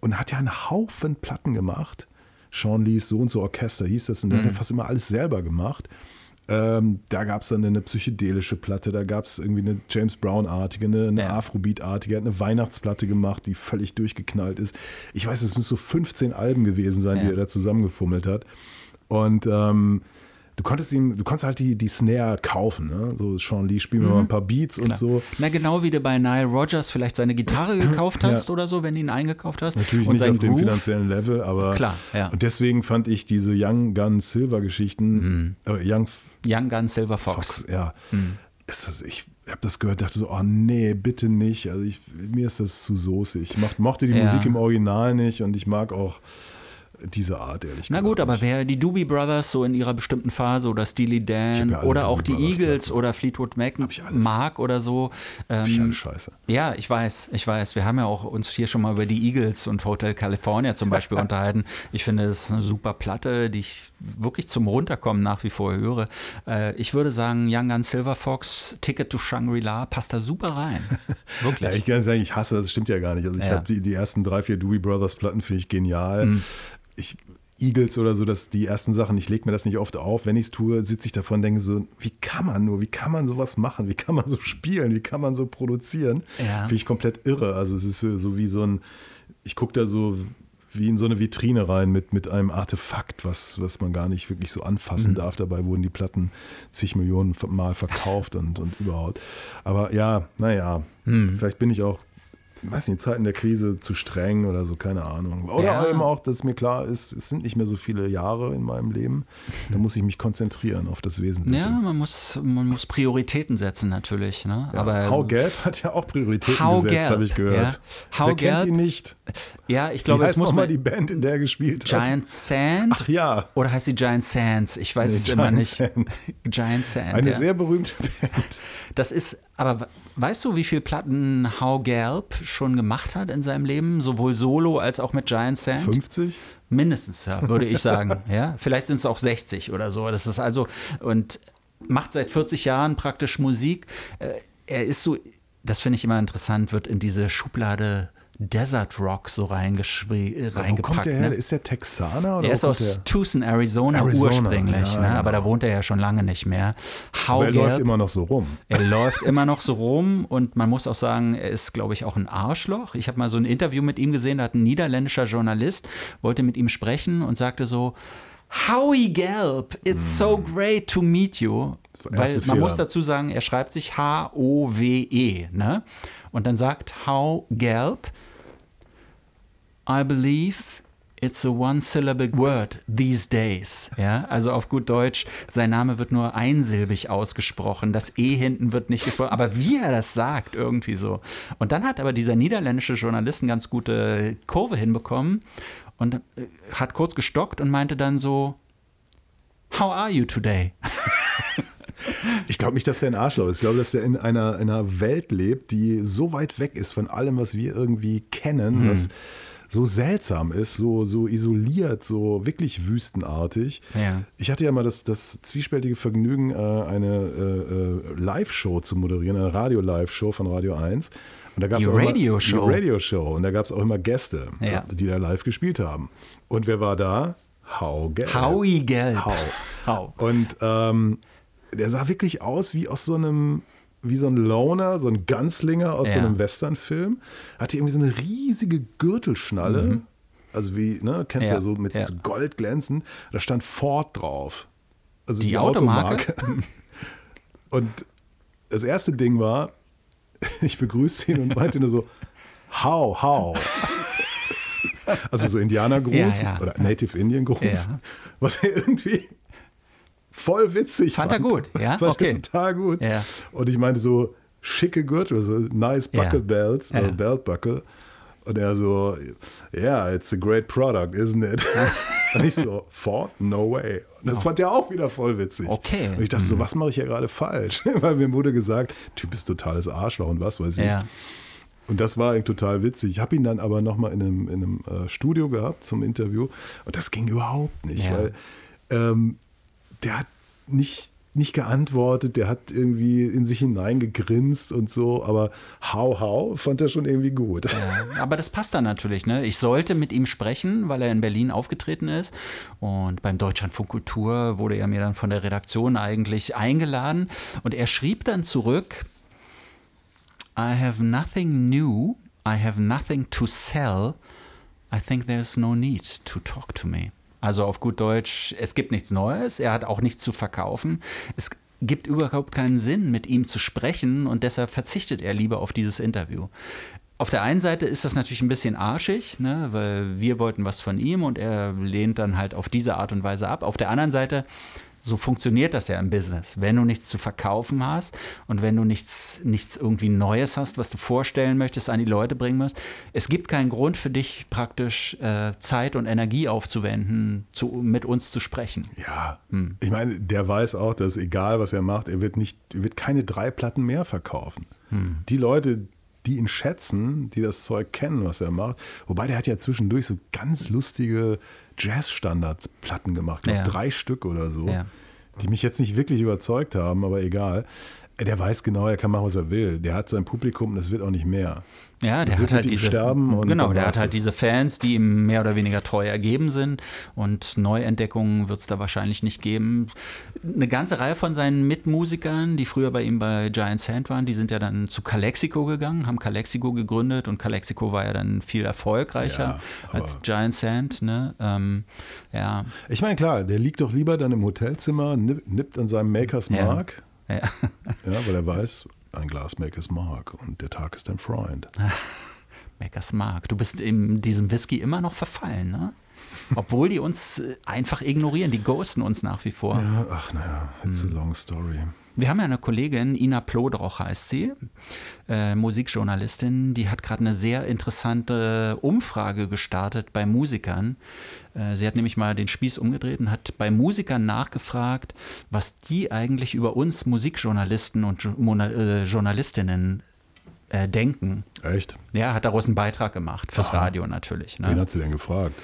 und hat ja einen Haufen Platten gemacht. Sean Lees so und so Orchester hieß das und der hat ja fast immer alles selber gemacht. Ähm, da gab es dann eine psychedelische Platte, da gab es irgendwie eine James Brown-artige, eine, eine Ja. Afrobeat-artige, er hat eine Weihnachtsplatte gemacht, die völlig durchgeknallt ist. Ich weiß, es müssen so 15 Alben gewesen sein, die Ja. er da zusammengefummelt hat. Und ähm, du konntest ihm, du konntest halt die, die Snare kaufen, ne? So Sean Lee, spielen wir mal ein paar Beats und Mhm. Klar. so. Na, genau wie du bei Nile Rogers vielleicht seine Gitarre gekauft hast Ja. oder so, wenn du ihn eingekauft hast. Natürlich und nicht auf dem Groove. finanziellen Level, aber Klar, ja. und deswegen fand ich diese Young Gun Silver Geschichten, äh, Young Young Gun Silver Fox. Fox, ja. Ist das, ich habe das gehört, dachte so, oh nee, bitte nicht. Also ich, mir ist das zu soßig. Ich mocht, mochte die Ja. Musik im Original nicht und ich mag auch diese Art, ehrlich Na gesagt. gut, aber wer die Doobie Brothers so in ihrer bestimmten Phase oder Steely Dan ja oder auch die Doobie Brothers Eagles Platten. oder Fleetwood Mac ich mag oder so. Ich Ähm, alles scheiße. ja, ich weiß, ich weiß. Wir haben ja auch uns hier schon mal über die Eagles und Hotel California zum Beispiel unterhalten. Ich finde, es ist eine super Platte, die ich wirklich zum Runterkommen nach wie vor höre. Äh, ich würde sagen, Young Gun Silver Fox, Ticket to Shangri-La passt da super rein. Wirklich. Ja, ich kann sagen, ich hasse das, stimmt ja gar nicht. Also ich Ja. Mhm. habe die, die ersten drei, vier Doobie Brothers Platten finde ich genial. Ich Eagles oder so, dass die ersten Sachen, ich lege mir das nicht oft auf. Wenn ich es tue, sitze ich davon und denke so, wie kann man nur, wie kann man sowas machen? Wie kann man so spielen? Wie kann man so produzieren? Ja. Finde ich komplett irre. Also es ist so so wie so ein, ich gucke da so wie in so eine Vitrine rein mit, mit einem Artefakt, was, was man gar nicht wirklich so anfassen darf. Dabei wurden die Platten zig Millionen Mal verkauft und, und überhaupt. Aber ja, naja, vielleicht bin ich auch, weiß nicht, Zeiten der Krise zu streng oder so, keine Ahnung. Oder Ja. eben auch, dass mir klar ist, es sind nicht mehr so viele Jahre in meinem Leben. Da muss ich mich konzentrieren auf das Wesentliche. ja, man muss, man muss Prioritäten setzen natürlich. Ne? Ja, Aber Hau Gelb hat ja auch Prioritäten Hau gesetzt, habe ich gehört. ja. Hau Wer Gelb, kennt ihn nicht? ja, ich glaube, es muss man die Band, in der er gespielt hat? Giant Sand Ach ja, oder heißt sie Giant Sands? Ich weiß Nee, es immer Giant nicht. Sand. Giant Sand. eine sehr berühmte Band. Das ist, aber weißt du, wie viele Platten How Gelb schon gemacht hat in seinem Leben? Sowohl solo als auch mit Giant Sand? 50? Mindestens, ja, würde ich sagen. ja, vielleicht sind es auch 60 oder so. Das ist also und macht seit 40 Jahren praktisch Musik. Äh, Er ist so, das finde ich immer interessant, wird in diese Schublade Desert Rock so reingepackt. Wo kommt der her? ne? Ist der Texaner? Oder Er ist aus Tucson, Arizona, Arizona, ursprünglich, ja, ne? aber genau. da wohnt er ja schon lange nicht mehr. Aber How er läuft Gelb- immer noch so rum. er läuft immer noch so rum und man muss auch sagen, er ist, glaube ich, auch ein Arschloch. Ich habe mal so ein Interview mit ihm gesehen, da hat ein niederländischer Journalist, wollte mit ihm sprechen und sagte so, Howie Gelb, it's so great to meet you. Weil Hm. Man Fehler. muss dazu sagen, er schreibt sich H-O-W-E, ne? Und dann sagt How Gelb, I believe it's a one-syllable word these days. Ja, also auf gut Deutsch, sein Name wird nur einsilbig ausgesprochen. Das E hinten wird nicht gesprochen. Aber wie er das sagt, irgendwie so. Und dann hat aber dieser niederländische Journalist eine ganz gute Kurve hinbekommen und äh, hat kurz gestockt und meinte dann so, How are you today? Ich glaube nicht, dass er ein Arschloch ist. Ich glaube, dass er in einer, in einer Welt lebt, die so weit weg ist von allem, was wir irgendwie kennen, Hm. was so seltsam ist, so, so isoliert, so wirklich wüstenartig. Ja. Ich hatte ja mal das, das zwiespältige Vergnügen, äh, eine äh, äh, Live-Show zu moderieren, eine Radio-Live-Show von Radio 1. Und da gab's Die Radio-Show. Die Radio-Show. Und da gab es auch immer Gäste, Ja. die da live gespielt haben. Und wer war da? Hau Gelb. Howie Gelb. Hau. Hau. Und ähm, der sah wirklich aus wie aus so einem, wie so ein Loner, so ein Ganzlinger aus so Ja. einem Westernfilm. Hatte irgendwie so eine riesige Gürtelschnalle. Also wie, ne, kennst du Mhm. Ja, ja so mit ja. so Gold glänzend. Da stand Ford drauf. Also Die Automarke? Und das erste Ding war, ich begrüßte ihn und meinte nur so, how, how. Also so Indianergruß Ja, ja. oder Native Indian Gruß, Ja. was er irgendwie voll witzig Fand er gut, ja? Fand Okay. total gut. Ja. Und ich meinte so, schicke Gürtel, so nice Ja. buckle belts, Ja. belt buckle. Und er so, yeah, it's a great product, isn't it? Und ich so, Ford? No way. Und das fand er auch wieder voll witzig. Oh. Okay. Mhm. Und ich dachte so, was mache ich hier gerade falsch? Weil mir wurde gesagt, Typ ist totales Arschloch und was weiß ich. Ja. Und das war total witzig. Ich habe ihn dann aber nochmal in einem, in einem äh, Studio gehabt zum Interview und das ging überhaupt nicht, Ja. weil ähm, der hat nicht, nicht geantwortet, der hat irgendwie in sich hineingegrinst und so, aber hau hau fand er schon irgendwie gut. Ja, aber das passt dann natürlich. Ne? Ich sollte mit ihm sprechen, weil er in Berlin aufgetreten ist. Und beim Deutschlandfunk Kultur wurde er mir dann von der Redaktion eigentlich eingeladen. Und er schrieb dann zurück, I have nothing new, I have nothing to sell. I think there's no need to talk to me. Also auf gut Deutsch, es gibt nichts Neues, er hat auch nichts zu verkaufen. Es gibt überhaupt keinen Sinn, mit ihm zu sprechen und deshalb verzichtet er lieber auf dieses Interview. Auf der einen Seite ist das natürlich ein bisschen arschig, ne, weil wir wollten was von ihm und er lehnt dann halt auf diese Art und Weise ab. Auf der anderen Seite, so funktioniert das ja im Business. Wenn du nichts zu verkaufen hast und wenn du nichts, nichts irgendwie Neues hast, was du vorstellen möchtest, an die Leute bringen musst, es gibt keinen Grund für dich praktisch äh, Zeit und Energie aufzuwenden, zu, mit uns zu sprechen. Ja, Hm. ich meine, der weiß auch, dass egal was er macht, er wird nicht, er wird keine drei Platten mehr verkaufen. Hm. Die Leute, die ihn schätzen, die das Zeug kennen, was er macht, wobei der hat ja zwischendurch so ganz lustige Jazz-Standards-Platten gemacht, glaub, Ja. drei Stück oder so, Ja. die mich jetzt nicht wirklich überzeugt haben, aber egal. Der weiß genau, er kann machen, was er will. Der hat sein Publikum und es wird auch nicht mehr. Ja, der Es wird hat halt diese, sterben und genau, der hat halt das. diese Fans, die ihm mehr oder weniger treu ergeben sind und Neuentdeckungen wird es da wahrscheinlich nicht geben. Eine ganze Reihe von seinen Mitmusikern, die früher bei ihm bei Giant Sand waren, die sind ja dann zu Calexico gegangen, haben Calexico gegründet und Calexico war ja dann viel erfolgreicher Ja, als Giant Sand. Ne? Ähm, ja, Ich meine, klar, der liegt doch lieber dann im Hotelzimmer, nipp- nippt an seinem Makers. Mark, ja. Ja, weil er weiß, ein Glas Makers Mark und der Tag ist ein Freund. Mackers Mark. Du bist in diesem Whisky immer noch verfallen, ne? Obwohl die uns äh, einfach ignorieren, die ghosten uns nach wie vor. Ja, ach naja, it's Hm. a long story. Wir haben ja eine Kollegin, Ina Plodroch heißt sie, äh, Musikjournalistin, die hat gerade eine sehr interessante Umfrage gestartet bei Musikern. Äh, sie hat nämlich mal den Spieß umgedreht und hat bei Musikern nachgefragt, was die eigentlich über uns Musikjournalisten und äh, Journalistinnen äh, denken. Echt? Ja, hat daraus einen Beitrag gemacht, fürs Aha. Radio natürlich. Ne? Wen hat sie denn gefragt?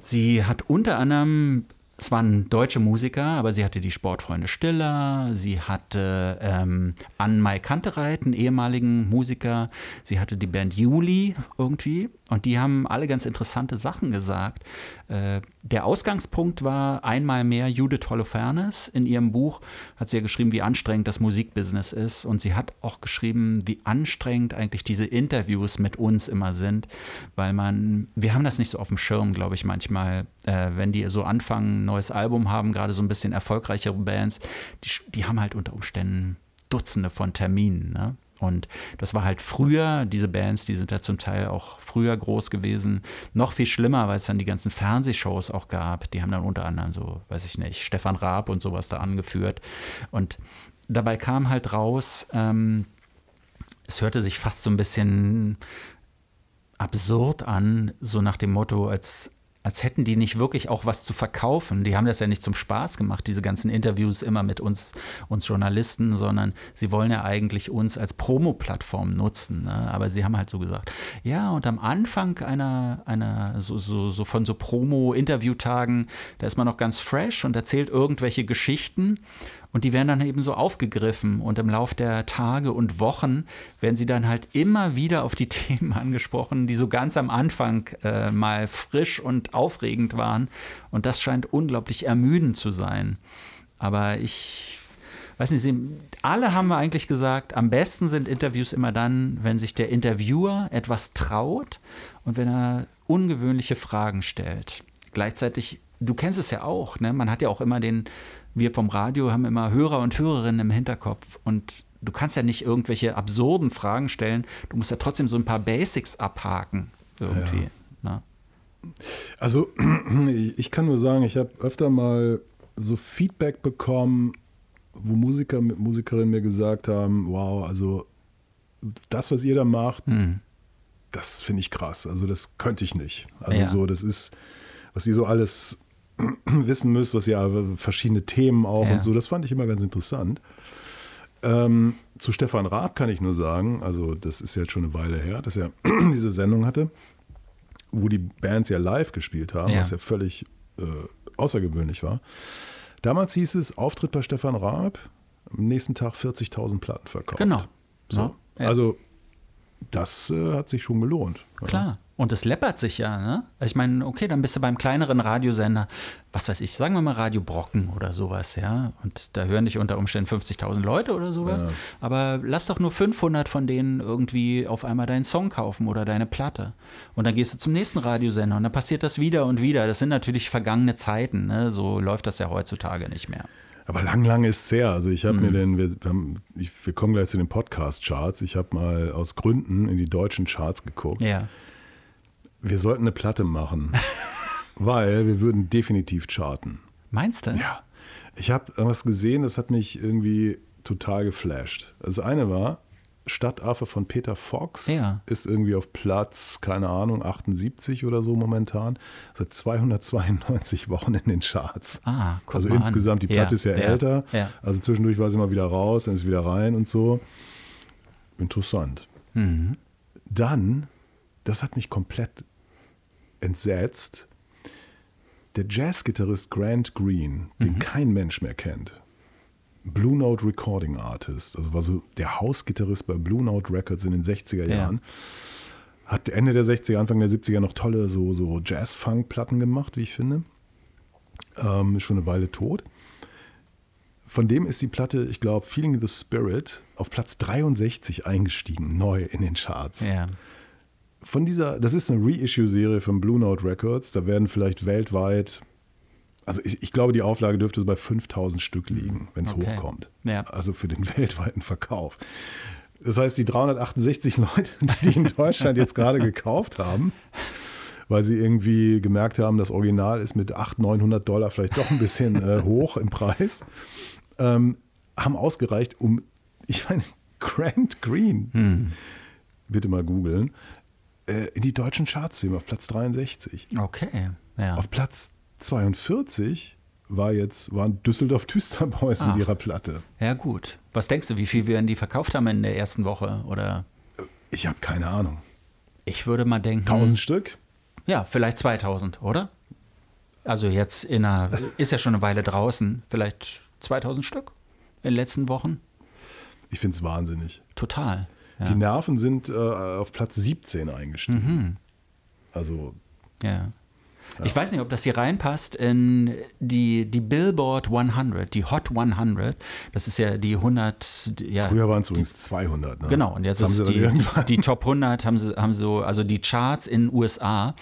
Sie hat unter anderem, es waren deutsche Musiker, aber sie hatte die Sportfreunde Stiller, sie hatte ähm, Ann-Mai Kantereit, einen ehemaligen Musiker, sie hatte die Band Juli irgendwie Und die haben alle ganz interessante Sachen gesagt. Äh, der Ausgangspunkt war einmal mehr Judith Holofernes. In ihrem Buch hat sie ja geschrieben, wie anstrengend das Musikbusiness ist. Und sie hat auch geschrieben, wie anstrengend eigentlich diese Interviews mit uns immer sind, weil man, wir haben das nicht so auf dem Schirm, glaube ich, manchmal, äh, wenn die so anfangen, ein neues Album haben, gerade so ein bisschen erfolgreichere Bands, die, die haben halt unter Umständen Dutzende von Terminen. Ne? Und das war halt früher, diese Bands, die sind ja zum Teil auch früher groß gewesen. Noch viel schlimmer, weil es dann die ganzen Fernsehshows auch gab. Die haben dann unter anderem so, weiß ich nicht, Stefan Raab und sowas da angeführt. Und dabei kam halt raus, ähm, es hörte sich fast so ein bisschen absurd an, so nach dem Motto, als als hätten die nicht wirklich auch was zu verkaufen. Die haben das ja nicht zum Spaß gemacht, diese ganzen Interviews immer mit uns, uns Journalisten, sondern sie wollen ja eigentlich uns als Promo-Plattform nutzen. Ne? Aber sie haben halt so gesagt, ja, und am Anfang einer, einer so, so, so von so Promo-Interviewtagen, da ist man noch ganz fresh und erzählt irgendwelche Geschichten und die werden dann eben so aufgegriffen und im Lauf der Tage und Wochen werden sie dann halt immer wieder auf die Themen angesprochen, die so ganz am Anfang äh, mal frisch und aufregend waren. Und das scheint unglaublich ermüdend zu sein. Aber ich weiß nicht, sie, alle haben wir eigentlich gesagt, am besten sind Interviews immer dann, wenn sich der Interviewer etwas traut und wenn er ungewöhnliche Fragen stellt. Gleichzeitig, du kennst es ja auch, ne? man hat ja auch immer den wir vom Radio haben immer Hörer und Hörerinnen im Hinterkopf und du kannst ja nicht irgendwelche absurden Fragen stellen, du musst ja trotzdem so ein paar Basics abhaken irgendwie. Ja. Ne? Also ich kann nur sagen, ich habe öfter mal so Feedback bekommen, wo Musiker mit Musikerinnen mir gesagt haben, wow, also das, was ihr da macht, mhm. das finde ich krass. Also das könnte ich nicht. Also ja. so, das ist, was ihr so alles wissen müsst, was ja verschiedene Themen auch ja. und so. Das fand ich immer ganz interessant. Ähm, zu Stefan Raab kann ich nur sagen, also das ist jetzt schon eine Weile her, dass er diese Sendung hatte, wo die Bands ja live gespielt haben, ja. was ja völlig äh, außergewöhnlich war. Damals hieß es Auftritt bei Stefan Raab, am nächsten Tag 40.000 Platten verkauft. Genau. So. Ja. Also das äh, hat sich schon gelohnt. Klar. Und es läppert sich ja, ne? Ich meine, okay, dann bist du beim kleineren Radiosender, was weiß ich, sagen wir mal Radio Brocken oder sowas, ja? Und da hören dich unter Umständen 50.000 Leute oder sowas. Ja. Aber lass doch nur 500 von denen irgendwie auf einmal deinen Song kaufen oder deine Platte. Und dann gehst du zum nächsten Radiosender und dann passiert das wieder und wieder. Das sind natürlich vergangene Zeiten, ne? So läuft das ja heutzutage nicht mehr. Aber lang, lang ist es her. Also ich habe mhm. mir den, wir, haben, ich, wir kommen gleich zu den Podcast-Charts. Ich habe mal aus Gründen in die deutschen Charts geguckt. Ja wir sollten eine Platte machen, weil wir würden definitiv charten. Meinst du? Ja. Ich habe irgendwas gesehen, das hat mich irgendwie total geflasht. Das eine war, Stadtaffe von Peter Fox ja. ist irgendwie auf Platz, keine Ahnung, 78 oder so momentan. Seit 292 Wochen in den Charts. Ah, guck also insgesamt, an. die Platte ja, ist ja, ja älter. Also zwischendurch war sie mal wieder raus, dann ist sie wieder rein und so. Interessant. Mhm. Dann, das hat mich komplett entsetzt. Der Jazzgitarrist Grant Green, den mhm. kein Mensch mehr kennt, Blue Note Recording Artist, also war so der Hausgitarrist bei Blue Note Records in den 60er Jahren, ja. hat Ende der 60er, Anfang der 70er noch tolle so, so Jazz-Funk-Platten gemacht, wie ich finde. Ähm, ist schon eine Weile tot. Von dem ist die Platte, ich glaube, Feeling the Spirit auf Platz 63 eingestiegen, neu in den Charts. Ja von dieser, das ist eine Reissue-Serie von Blue Note Records. Da werden vielleicht weltweit, also ich, ich glaube, die Auflage dürfte so bei 5000 Stück liegen, wenn es okay. hochkommt. Ja. Also für den weltweiten Verkauf. Das heißt, die 368 Leute, die in Deutschland jetzt gerade gekauft haben, weil sie irgendwie gemerkt haben, das Original ist mit 800, 900 Dollar vielleicht doch ein bisschen äh, hoch im Preis, ähm, haben ausgereicht, um, ich meine, Grant Green, hm. bitte mal googeln, äh, in die deutschen Charts zu auf Platz 63. Okay, ja. Auf Platz 42 war jetzt, waren Düsseldorf Düsterboys mit ihrer Platte. Ja, gut. Was denkst du, wie viel werden die verkauft haben in der ersten Woche? Oder? Ich habe keine Ahnung. Ich würde mal denken. 1000 Stück? Ja, vielleicht 2000, oder? Also jetzt in einer, ist ja schon eine Weile draußen, vielleicht 2000 Stück in den letzten Wochen. Ich finde es wahnsinnig. Total. Ja. Die Nerven sind äh, auf Platz 17 eingestiegen. Mhm. Also Ja. Ich weiß nicht, ob das hier reinpasst in die, die Billboard 100, die Hot 100. Das ist ja die 100, ja. früher waren es übrigens 200. Ne? Genau, und jetzt Das haben ist die, die, die Top 100 haben sie, haben so, also die Charts in den USA,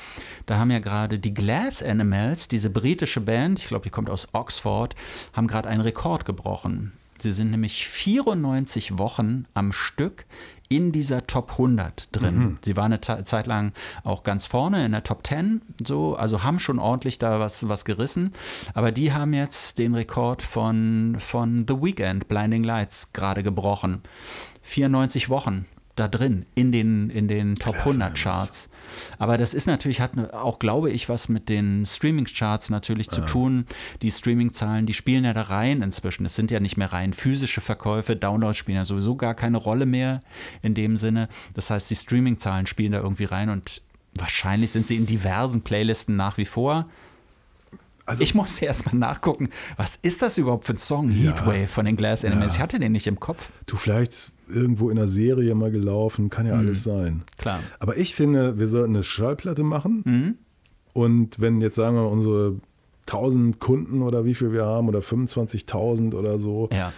da haben ja gerade die Glass Animals, diese britische Band, ich glaube, die kommt aus Oxford, haben gerade einen Rekord gebrochen. Sie sind nämlich 94 Wochen am Stück in dieser Top 100 drin. Mhm. Sie waren eine Ta- Zeit lang auch ganz vorne in der Top 10, so, also haben schon ordentlich da was, was gerissen. Aber die haben jetzt den Rekord von, von The Weeknd, Blinding Lights, gerade gebrochen. 94 Wochen da drin in den, in den Top Klasse, 100 Charts. Aber das ist natürlich, hat ne- auch, glaube ich, was mit den Streaming-Charts natürlich zu tun. Die Streaming-Zahlen, die spielen ja da rein inzwischen. Es sind ja nicht mehr rein physische Verkäufe. Downloads spielen ja sowieso gar keine Rolle mehr in dem Sinne. Das heißt, die Streaming-Zahlen spielen da irgendwie rein und wahrscheinlich sind sie in diversen Playlisten nach wie vor. Also- ich muss erstmal nachgucken, was ist das überhaupt für ein Song? Ja. Heatwave von den Glass Animals. Ja. Ich hatte den nicht im Kopf. Du vielleicht irgendwo in einer Serie mal gelaufen, kann ja alles sein. Klar. Aber ich finde, wir sollten eine Schallplatte machen. Mhm. Und wenn jetzt sagen wir unsere 1000 Kunden oder wie viel wir haben oder 25.000 oder so, Ja,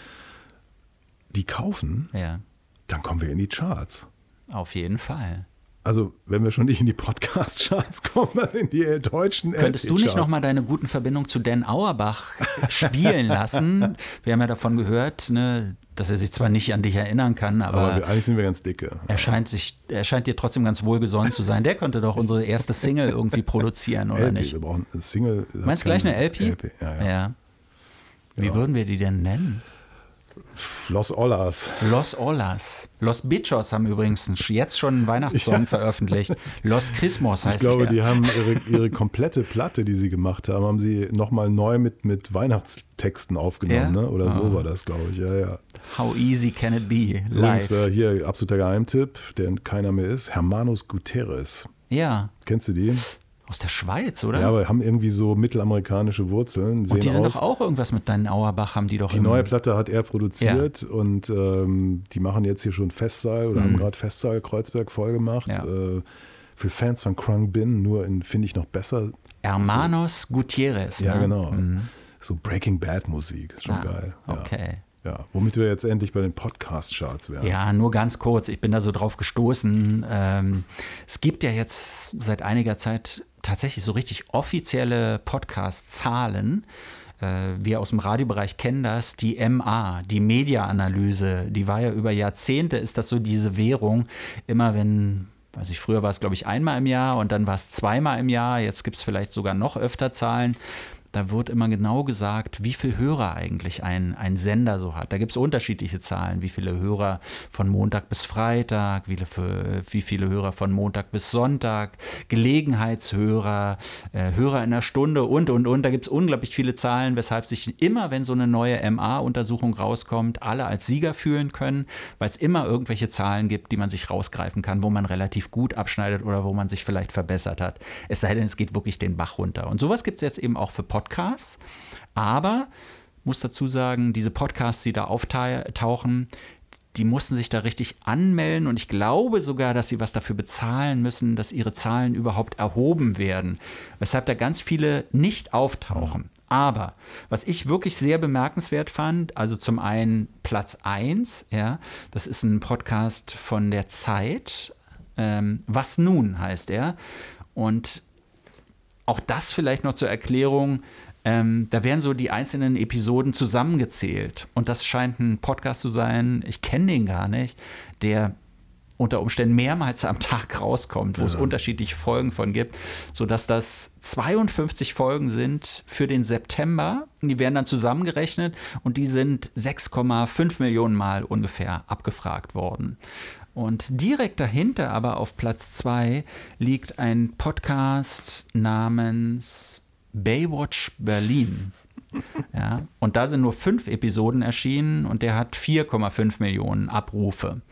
die kaufen, ja, dann kommen wir in die Charts. auf jeden Fall. Also, wenn wir schon nicht in die Podcast-Charts kommen, dann in die deutschen Könntest du nicht nochmal deine guten Verbindungen zu Dan Auerbach spielen lassen? Wir haben ja davon gehört, ne, dass er sich zwar nicht an dich erinnern kann, aber, Aber wir, eigentlich sind wir ganz dicke. er, scheint sich, er scheint dir trotzdem ganz wohlgesonnen zu sein. Der könnte doch unsere erste Single irgendwie produzieren, oder LP, nicht? wir brauchen eine Single. Meinst du gleich eine LP? Ja, ja. Wie Ja. würden wir die denn nennen? Los Ollas. Los Olas. Los Bichos haben übrigens jetzt schon einen Weihnachtssong veröffentlicht. Los Christmas Ich heißt glaube, der. die haben ihre, ihre komplette Platte, die sie gemacht haben, haben sie nochmal neu mit, mit Weihnachtstexten aufgenommen, Ja? ne? Oder so Ah. war das, glaube ich. Ja, ja. How easy can it be? Übrigens, Live. äh, hier absoluter Geheimtipp, der keiner mehr ist, Hermanos Guterres. ja, Kennst du die? Aus der Schweiz, oder? Ja, aber haben irgendwie so mittelamerikanische Wurzeln. Sehen Und die sind aus. doch auch irgendwas mit deinen Auerbach, haben die doch Die neue Platte hat er produziert und ähm, die machen jetzt hier schon Festsaal oder haben gerade Festsaal Kreuzberg voll gemacht. Mhm. Ja. Äh, für Fans von Krung Bin, nur in, finde ich, noch besser. Hermanos Gutierrez. Ja, ne? genau. Mhm. So Breaking Bad Musik. Schon Ah, geil. Ja. Okay. Ja, womit wir jetzt endlich bei den Podcast-Charts wären. Ja, nur ganz kurz. Ich bin da so drauf gestoßen. Ähm, es gibt ja jetzt seit einiger Zeit tatsächlich so richtig offizielle Podcast-Zahlen. Äh, wir aus dem Radiobereich kennen das, die MA, die Media-Analyse, die war ja über Jahrzehnte, ist das so diese Währung. Immer wenn, weiß ich, früher war es, glaube ich, einmal im Jahr und dann war es zweimal im Jahr, jetzt gibt es vielleicht sogar noch öfter Zahlen. Da wird immer genau gesagt, wie viel Hörer eigentlich ein, ein Sender so hat. Da gibt es unterschiedliche Zahlen, wie viele Hörer von Montag bis Freitag, wie viele, wie viele Hörer von Montag bis Sonntag, Gelegenheitshörer, äh, Hörer in der Stunde und, und, und. Da gibt es unglaublich viele Zahlen, weshalb sich immer, wenn so eine neue MA-Untersuchung rauskommt, alle als Sieger fühlen können, weil es immer irgendwelche Zahlen gibt, die man sich rausgreifen kann, wo man relativ gut abschneidet oder wo man sich vielleicht verbessert hat. Es sei denn, es geht wirklich den Bach runter. Und sowas gibt es jetzt eben auch für Podcasts. Aber muss dazu sagen, diese Podcasts, die da auftauchen, die mussten sich da richtig anmelden und ich glaube sogar, dass sie was dafür bezahlen müssen, dass ihre Zahlen überhaupt erhoben werden, weshalb da ganz viele nicht auftauchen. Aber was ich wirklich sehr bemerkenswert fand, also zum einen Platz 1, ja, das ist ein Podcast von der Zeit, ähm, Was nun heißt er. Und auch das vielleicht noch zur Erklärung. Ähm, da werden so die einzelnen Episoden zusammengezählt. Und das scheint ein Podcast zu sein, ich kenne den gar nicht, der unter Umständen mehrmals am Tag rauskommt, wo es unterschiedliche Folgen von gibt, sodass das 52 Folgen sind für den September. Die werden dann zusammengerechnet und die sind 6,5 Millionen Mal ungefähr abgefragt worden. Und direkt dahinter, aber auf Platz 2, liegt ein Podcast namens Baywatch Berlin. Ja, und da sind nur fünf Episoden erschienen und der hat 4,5 Millionen Abrufe.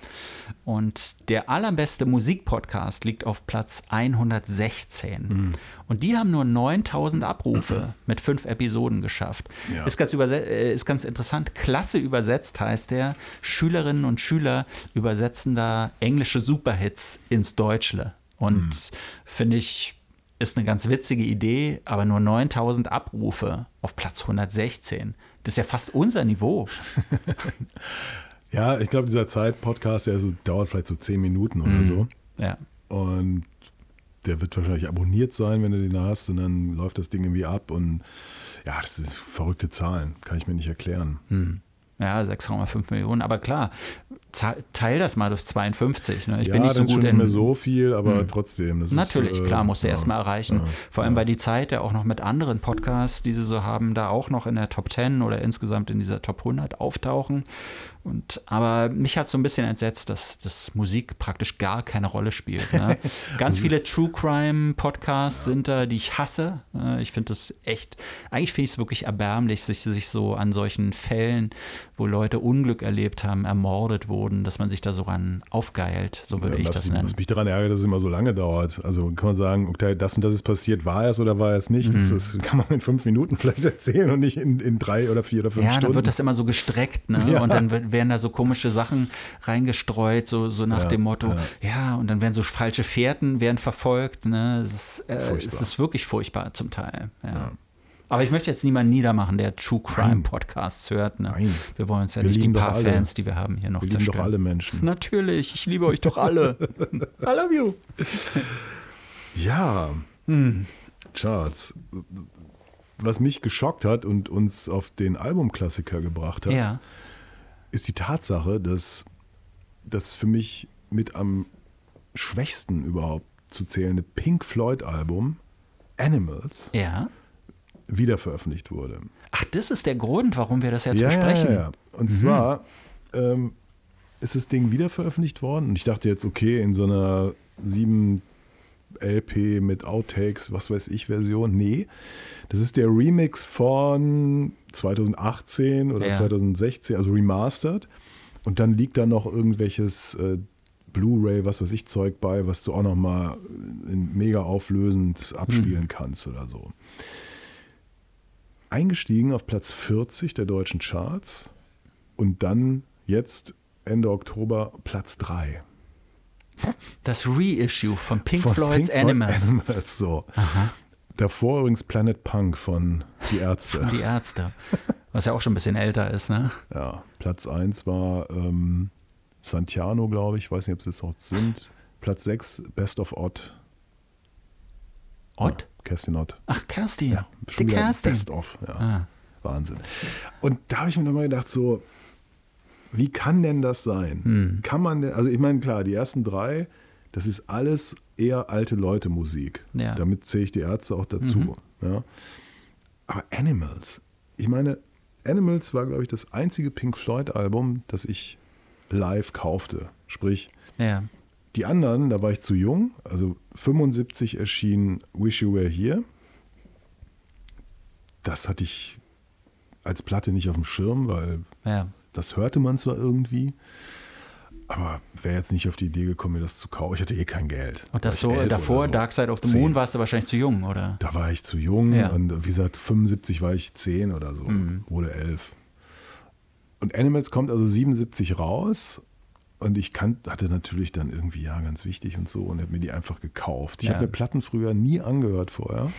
Und der allerbeste Musikpodcast liegt auf Platz 116. Und die haben nur 9000 Abrufe mit fünf Episoden geschafft. Ja. Ist, ganz äh, ist ganz interessant. Klasse übersetzt heißt der. Schülerinnen und Schüler übersetzen da englische Superhits ins Deutsche. Und finde ich, ist eine ganz witzige Idee, aber nur 9000 Abrufe auf Platz 116. Das ist ja fast unser Niveau. Ja, ich glaube, dieser Zeit-Podcast, der so, dauert vielleicht so zehn Minuten oder so. Ja. Und der wird wahrscheinlich abonniert sein, wenn du den hast. Und dann läuft das Ding irgendwie ab. Und ja, das sind verrückte Zahlen. Kann ich mir nicht erklären. Ja, 6,5 Millionen. Aber klar, teil das mal durch 52. Ne? Ich ja, bin nicht so gut schon nicht in. mehr so viel, aber trotzdem. Das Natürlich, ist, äh, klar, musst du ja, erst mal erreichen. ja, Vor allem, ja. weil die Zeit ja auch noch mit anderen Podcasts, die sie so haben, da auch noch in der Top 10 oder insgesamt in dieser Top 100 auftauchen. Und, aber mich hat so ein bisschen entsetzt, dass, dass Musik praktisch gar keine Rolle spielt. Ne? Ganz viele True Crime Podcasts sind da, die ich hasse. Äh, Ich finde das echt, eigentlich finde ich es wirklich erbärmlich, sich, sich so an solchen Fällen, wo Leute Unglück erlebt haben, ermordet wurden, dass man sich da so ran aufgeilt. So würde Ja, ich das nennen. was mich daran ärgert, dass es immer so lange dauert. Also kann man sagen, okay, das und das ist passiert, war es oder war es nicht? Mhm. Das, das kann man in fünf Minuten vielleicht erzählen und nicht in, in drei oder vier oder fünf Ja, Stunden. dann wird das immer so gestreckt, ne? Ja. Und dann werden da so komische Sachen reingestreut, so, so nach Ja, dem Motto, ja. ja. und dann werden so falsche Fährten werden verfolgt, ne? Es ist, äh, es ist wirklich furchtbar zum Teil. Ja. Aber ich möchte jetzt niemanden niedermachen, der True Crime Podcasts hört. Ne? Nein. Wir wollen uns ja Wir nicht die paar alle. Fans, die wir haben, hier noch Wir zerstören. doch alle Menschen. Natürlich, ich liebe euch doch alle. I love you. Ja, Hm. Charts. Was mich geschockt hat und uns auf den Albumklassiker gebracht hat, Ja. ist die Tatsache, dass das für mich mit am schwächsten überhaupt zu zählende Pink Floyd-Album Animals Ja. Wiederveröffentlicht wurde. Ach, das ist der Grund, warum wir das jetzt ja, besprechen. Ja, ja. Und zwar ähm, ist das Ding wiederveröffentlicht worden und ich dachte jetzt, okay, in so einer 7 LP mit Outtakes, was weiß ich, Version. Nee, das ist der Remix von 2018 oder Ja. 2016, also remastered. Und dann liegt da noch irgendwelches äh, Blu-ray, was weiß ich, Zeug bei, was du auch noch mal in mega auflösend abspielen kannst oder so. Eingestiegen auf Platz 40 der deutschen Charts und dann jetzt Ende Oktober Platz 3. Das Reissue von Pink Von Floyd's Pink Floyd Animals. Animals, so. Davor übrigens Planet Punk von Die Ärzte. Die Ärzte. Was ja auch schon ein bisschen älter ist, ne? Ja, Platz 1 war ähm, Santiano, glaube ich. Weiß nicht, ob sie es auch sind. Platz 6, Best of Odd. Ott? Kerstin Ott. Ach, Kerstin. Ja, die schon wieder Kerstin. Best of. Ja. Ah. Wahnsinn. Und da habe ich mir nochmal gedacht, so, wie kann denn das sein? Hm. Kann man denn, also ich meine, klar, die ersten drei, das ist alles eher alte Leute Musik. Ja. Damit zähle ich die Ärzte auch dazu. Mhm. Ja. Aber Animals, ich meine, Animals war, glaube ich, das einzige Pink Floyd-Album, das ich live kaufte. Sprich, Ja. Die anderen, da war ich zu jung. Also 75 erschien Wish You Were Here. Das hatte ich als Platte nicht auf dem Schirm, weil Ja. das hörte man zwar irgendwie. Aber wäre jetzt nicht auf die Idee gekommen, mir das zu kaufen. Ich hatte eh kein Geld. Und das so davor, so. Dark Side of the Zehn. Moon, warst du wahrscheinlich zu jung, oder? Da war ich zu jung Ja. und wie gesagt, 75 war ich 10 oder so, Mhm. wurde 11. Und Animals kommt also 77 raus und ich kan hatte natürlich dann irgendwie, ja, ganz wichtig und so und habe mir die einfach gekauft. Ich Ja. habe mir Platten früher nie angehört vorher,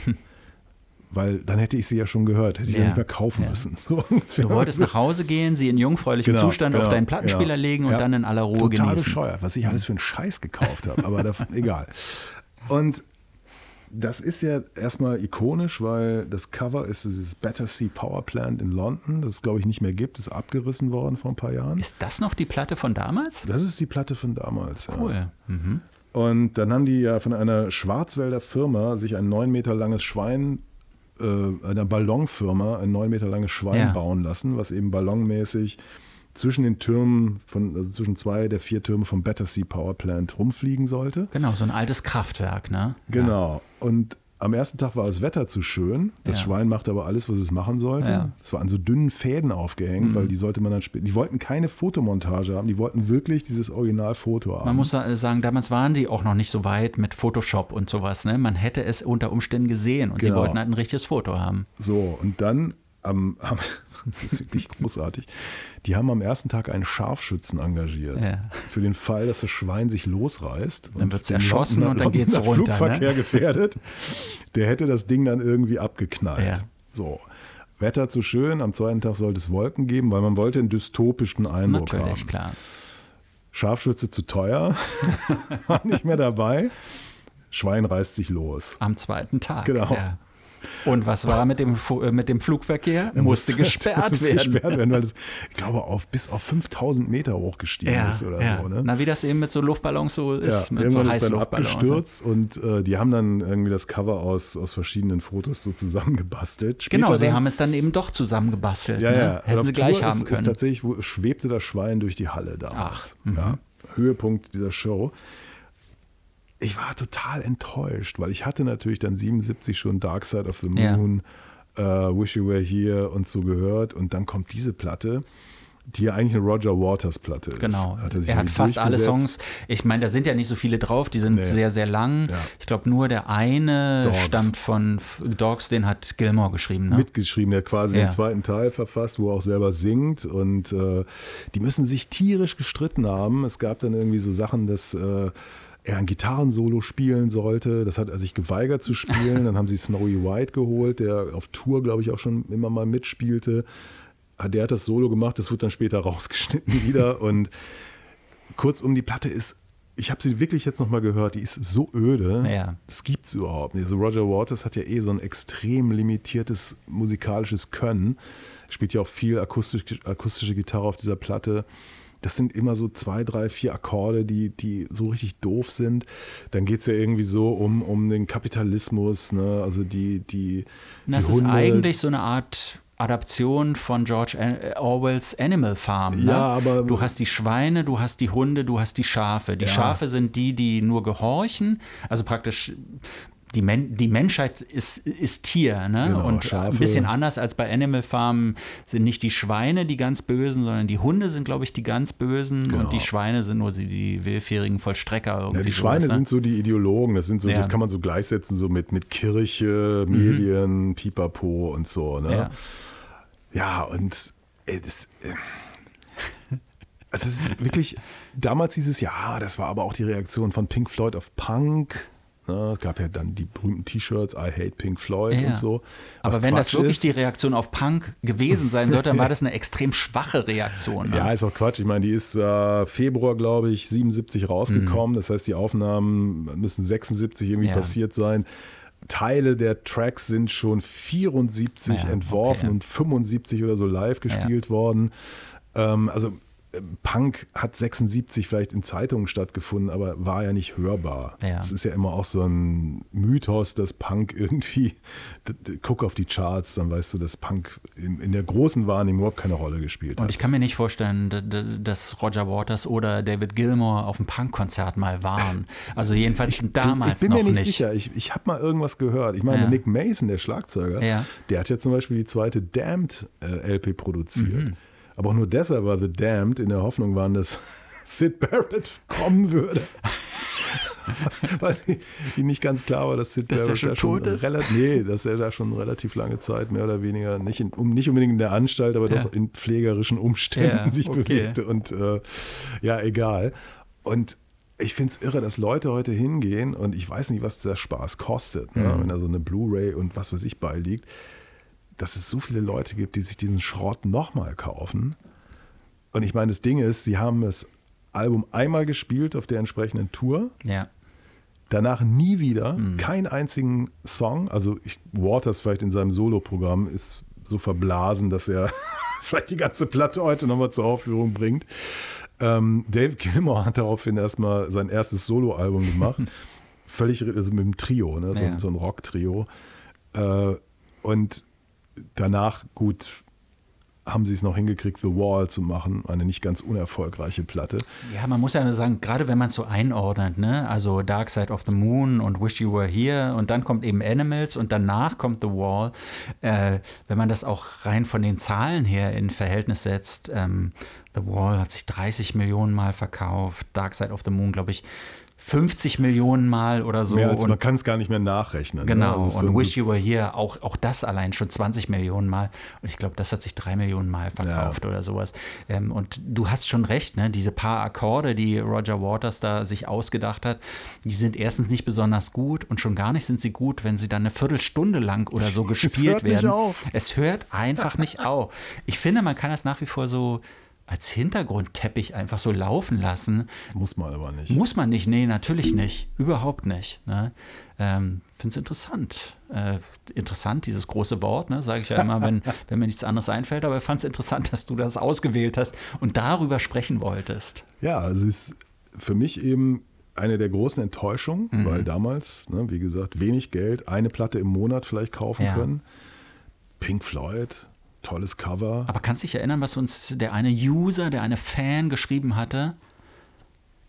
weil dann hätte ich sie ja schon gehört, hätte ich ja, Ja. nicht mehr kaufen Ja. müssen. So. Du wolltest nach Hause gehen, sie in jungfräulichem Genau, Zustand auf genau, deinen Plattenspieler ja. legen und dann in aller Ruhe Total genießen. bescheuert, was ich alles für einen Scheiß gekauft habe, aber das, egal. Und das ist ja erstmal ikonisch, weil das Cover ist dieses Battersea Power Plant in London, das es glaube ich nicht mehr gibt, ist abgerissen worden vor ein paar Jahren. Ist das noch die Platte von damals? Das ist die Platte von damals. Ja. Cool. Mhm. Und dann haben die ja von einer Schwarzwälder Firma sich ein neun Meter langes Schwein, äh, einer Ballonfirma, ein neun Meter langes Schwein Ja. bauen lassen, was eben ballonmäßig zwischen den Türmen, von, also zwischen zwei der vier Türme vom Battersea Power Plant rumfliegen sollte. Genau, so ein altes Kraftwerk, ne? Genau. Und am ersten Tag war das Wetter zu schön. Das Ja. Schwein machte aber alles, was es machen sollte. Ja. Mhm. Es war an so dünnen Fäden aufgehängt, weil die sollte man dann später. Die wollten keine Fotomontage haben, die wollten wirklich dieses Originalfoto haben. Man muss sa- sagen, damals waren die auch noch nicht so weit mit Photoshop und sowas. Ne? Man hätte es unter Umständen gesehen und sie Genau. wollten halt ein richtiges Foto haben. So, und dann am, am das ist wirklich großartig. Die haben am ersten Tag einen Scharfschützen engagiert. Ja. Für den Fall, dass das Schwein sich losreißt. Dann wird's den erschossen und dann geht's Londoner runter, Flugverkehr ne? gefährdet. Der hätte das Ding dann irgendwie abgeknallt. Ja. So. Wetter zu schön, am zweiten Tag sollte es Wolken geben, weil man wollte einen dystopischen Eindruck Natürlich, haben. klar. Scharfschütze zu teuer, war nicht mehr dabei. Schwein reißt sich los. Am zweiten Tag. Genau. Ja. Und was war mit dem, äh, mit dem Flugverkehr? Er musste gesperrt musste werden. gesperrt werden, weil es, ich glaube, auf, bis auf 5000 Meter hochgestiegen Ja, ist oder ja. so. Ne? Na, wie das eben mit so Luftballons so ja, ist, mit so ist dann Heißluftballons. abgestürzt und äh, die haben dann irgendwie das Cover aus, aus verschiedenen Fotos so zusammengebastelt. Später Genau, sie dann, haben es dann eben doch zusammengebastelt. ja, ne? ja. Und Hätten sie Tour gleich ist, haben können. Ist tatsächlich, wo, schwebte das Schwein durch die Halle damals. Ach, mhm. ja. Höhepunkt dieser Show. Ich war total enttäuscht, weil ich hatte natürlich dann 77 schon Dark Side of the Ja. Moon, äh, Wish You Were Here und so gehört. Und dann kommt diese Platte, die ja eigentlich eine Roger Waters Platte ist. Genau. Hat er er hat fast alle. Songs. Ich meine, da sind ja nicht so viele drauf, die sind Nee. sehr, sehr lang. Ja. Ich glaube, nur der eine Dogs. stammt von Dogs, den hat Gilmore geschrieben. Ne? mitgeschrieben, der quasi Ja. den zweiten Teil verfasst, wo er auch selber singt. Und äh, die müssen sich tierisch gestritten haben. Es gab dann irgendwie so Sachen, dass äh, er ein Gitarrensolo spielen sollte. Das hat er sich geweigert zu spielen. Dann haben sie Snowy White geholt, der auf Tour, glaube ich, auch schon immer mal mitspielte. Ah, Der hat das Solo gemacht, das wird dann später rausgeschnitten wieder. Und kurzum, die Platte ist, ich habe sie wirklich jetzt nochmal gehört, die ist so öde. Ja. Das gibt es überhaupt nicht. Also Roger Waters hat ja eh so ein extrem limitiertes musikalisches Können. Er spielt ja auch viel akustisch, akustische Gitarre auf dieser Platte. Das sind immer so zwei, drei, vier Akkorde, die, die so richtig doof sind. Dann geht es ja irgendwie so um, um den Kapitalismus, ne? also die, die, die das ist Hunde. eigentlich so eine Art Adaption von George Orwells Animal Farm. Ne? Ja, aber- du hast die Schweine, du hast die Hunde, du hast die Schafe. Die Ja. Schafe sind die, die nur gehorchen, also praktisch die, Men die Menschheit ist, ist Tier. Ne? Genau, und Schafe. ein bisschen anders als bei Animal Farm sind nicht die Schweine die ganz Bösen, sondern die Hunde sind, glaube ich, die ganz Bösen Genau. und die Schweine sind nur die, die willfährigen Vollstrecker. Irgendwie Ja, die sowas, Schweine ne? sind so die Ideologen, das sind so, Ja. das kann man so gleichsetzen, so mit, mit Kirche, Medien, Pipapo und so. Ne? Ja. Ja, und ey, das, äh, also es ist wirklich, damals hieß es, ja, das war aber auch die Reaktion von Pink Floyd auf Punk. Ne? Es gab ja dann die berühmten T-Shirts, I hate Pink Floyd Ja. und so. Aber wenn das Quatsch wirklich ist. die Reaktion auf Punk gewesen sein sollte, dann war das eine extrem schwache Reaktion. Ne? Ja, ist auch Quatsch. Ich meine, die ist äh, Februar, glaube ich, 77 rausgekommen. Das heißt, die Aufnahmen müssen 76 irgendwie Ja. passiert sein. Teile der Tracks sind schon 74 Ja, entworfen okay. und 75 oder so live gespielt worden. Ähm, also Punk hat 76 vielleicht in Zeitungen stattgefunden, aber war ja nicht hörbar. Ja. Es ist ja immer auch so ein Mythos, dass Punk irgendwie, guck auf die Charts, dann weißt du, dass Punk in, in der großen Wahrnehmung überhaupt keine Rolle gespielt hat. Und ich kann mir nicht vorstellen, dass Roger Waters oder David Gilmour auf einem Punkkonzert mal waren. Also jedenfalls damals ich bin noch mir nicht, nicht. sicher. Ich, ich habe mal irgendwas gehört. Ich meine, Ja. Nick Mason, der Schlagzeuger, Ja. der hat ja zum Beispiel die zweite Damned äh, LP produziert. Mhm. Aber auch nur deshalb war The Damned in der Hoffnung waren, dass Sid Barrett kommen würde. Weil ihnen nicht ganz klar war, dass Sid Dass Barrett schon da schon relativ, nee, dass er da schon relativ lange Zeit mehr oder weniger nicht, in, um, nicht unbedingt in der Anstalt, aber Ja. doch in pflegerischen Umständen Ja, sich okay. bewegte und äh, ja, egal. Und ich finde es irre, dass Leute heute hingehen und ich weiß nicht, was der Spaß kostet, ne? Mhm. wenn da so eine Blu-ray und was weiß ich beiliegt, dass es so viele Leute gibt, die sich diesen Schrott nochmal kaufen. Und ich meine, das Ding ist, sie haben das Album einmal gespielt auf der entsprechenden Tour, Ja. danach nie wieder, Mhm. keinen einzigen Song. Also ich, Waters vielleicht in seinem Soloprogramm ist so verblasen, dass er vielleicht die ganze Platte heute nochmal zur Aufführung bringt. Ähm, Dave Gilmore hat daraufhin erstmal sein erstes Soloalbum gemacht. Völlig, also mit einem Trio, ne? so, Ja. so ein Rock-Trio. Äh, und danach, gut, haben sie es noch hingekriegt, The Wall zu machen, eine nicht ganz unerfolgreiche Platte. Ja, man muss ja sagen, gerade wenn man es so einordnet, ne? also Dark Side of the Moon und Wish You Were Here und dann kommt eben Animals und danach kommt The Wall. Äh, wenn man das auch rein von den Zahlen her in Verhältnis setzt, ähm, The Wall hat sich 30 Millionen Mal verkauft, Dark Side of the Moon, glaube ich, 50 Millionen Mal oder so. Mehr als und man kann es gar nicht mehr nachrechnen. ne? Genau, ist und Wish You Were Here, auch, auch das allein schon 20 Millionen Mal. Und ich glaube, das hat sich drei Millionen Mal verkauft oder sowas. Ähm, und du hast schon recht, ne? diese paar Akkorde, die Roger Waters da sich ausgedacht hat, die sind erstens nicht besonders gut und schon gar nicht sind sie gut, wenn sie dann eine Viertelstunde lang oder so gespielt hört nicht werden. auf. Es hört einfach nicht auf. Ich finde, man kann das nach wie vor so als Hintergrundteppich einfach so laufen lassen. Muss man aber nicht. Muss man nicht, nee, natürlich nicht. Überhaupt nicht. Ne? Ähm, Finde es interessant. Äh, interessant, dieses große Wort, ne? sage ich ja immer, wenn, wenn mir nichts anderes einfällt. Aber ich fand es interessant, dass du das ausgewählt hast und darüber sprechen wolltest. Ja, also es ist für mich eben eine der großen Enttäuschungen, Mhm. weil damals, ne, wie gesagt, wenig Geld, eine Platte im Monat vielleicht kaufen Ja. können. Pink Floyd, tolles Cover. Aber kannst du dich erinnern, was uns der eine User, der eine Fan geschrieben hatte?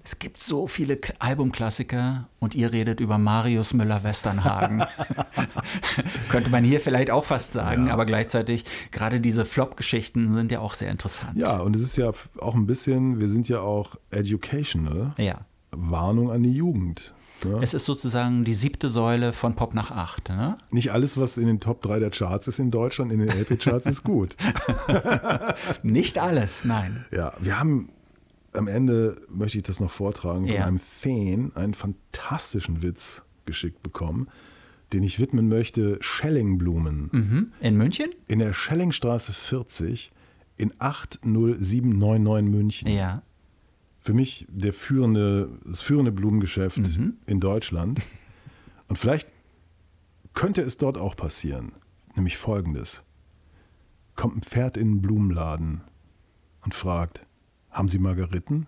Es gibt so viele Albumklassiker und ihr redet über Marius Müller-Westernhagen. Könnte man hier vielleicht auch fast sagen, Ja. aber gleichzeitig, gerade diese Flop-Geschichten sind ja auch sehr interessant. Ja, und es ist ja auch ein bisschen, wir sind ja auch educational. Ja. Warnung an die Jugend. Ne? Es ist sozusagen die siebte Säule von Pop nach acht. Ne? Nicht alles, was in den Top 3 der Charts ist in Deutschland, in den LP-Charts, ist gut. Nicht alles, nein. Ja, wir haben am Ende, möchte ich das noch vortragen, von Ja. einem Fan einen fantastischen Witz geschickt bekommen, den ich widmen möchte Schellingblumen. Mhm. In München? In der Schellingstraße 40 in 80799 München. Ja. Für mich der führende, das führende Blumengeschäft Mhm. in Deutschland. Und vielleicht könnte es dort auch passieren. Nämlich folgendes. Kommt ein Pferd in einen Blumenladen und fragt, haben Sie Margeriten?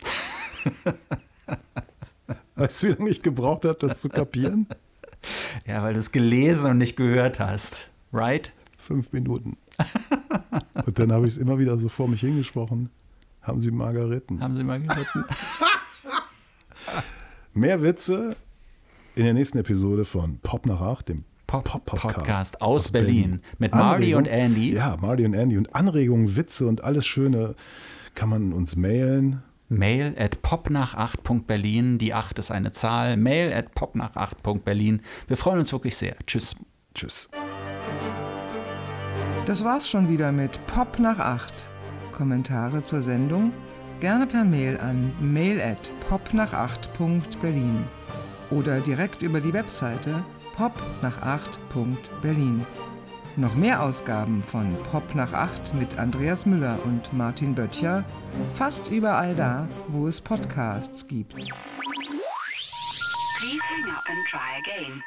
weißt du, wie lange ich gebraucht habe, das zu kapieren? Ja, weil du es gelesen und nicht gehört hast. Right? Fünf Minuten. Und dann habe ich es immer wieder so vor mich hingesprochen. Haben Sie Margariten? Haben Sie mal geritten? Mehr Witze in der nächsten Episode von Pop nach 8, dem Pop- Pop-Podcast Podcast aus Berlin. Mit Marty und Andy. Ja, Marty und Andy. Und Anregungen, Witze und alles Schöne kann man uns mailen. Mail at popnach8.berlin. Die 8 ist eine Zahl. Mail at popnach8.berlin. Wir freuen uns wirklich sehr. Tschüss. Tschüss. Das war's schon wieder mit Pop nach 8. Kommentare zur Sendung gerne per Mail an mail at popnach8.berlin oder direkt über die Webseite popnach8.berlin. Noch mehr Ausgaben von Pop nach 8 mit Andreas Müller und Martin Böttcher fast überall da, wo es Podcasts gibt. Please hang up and try again.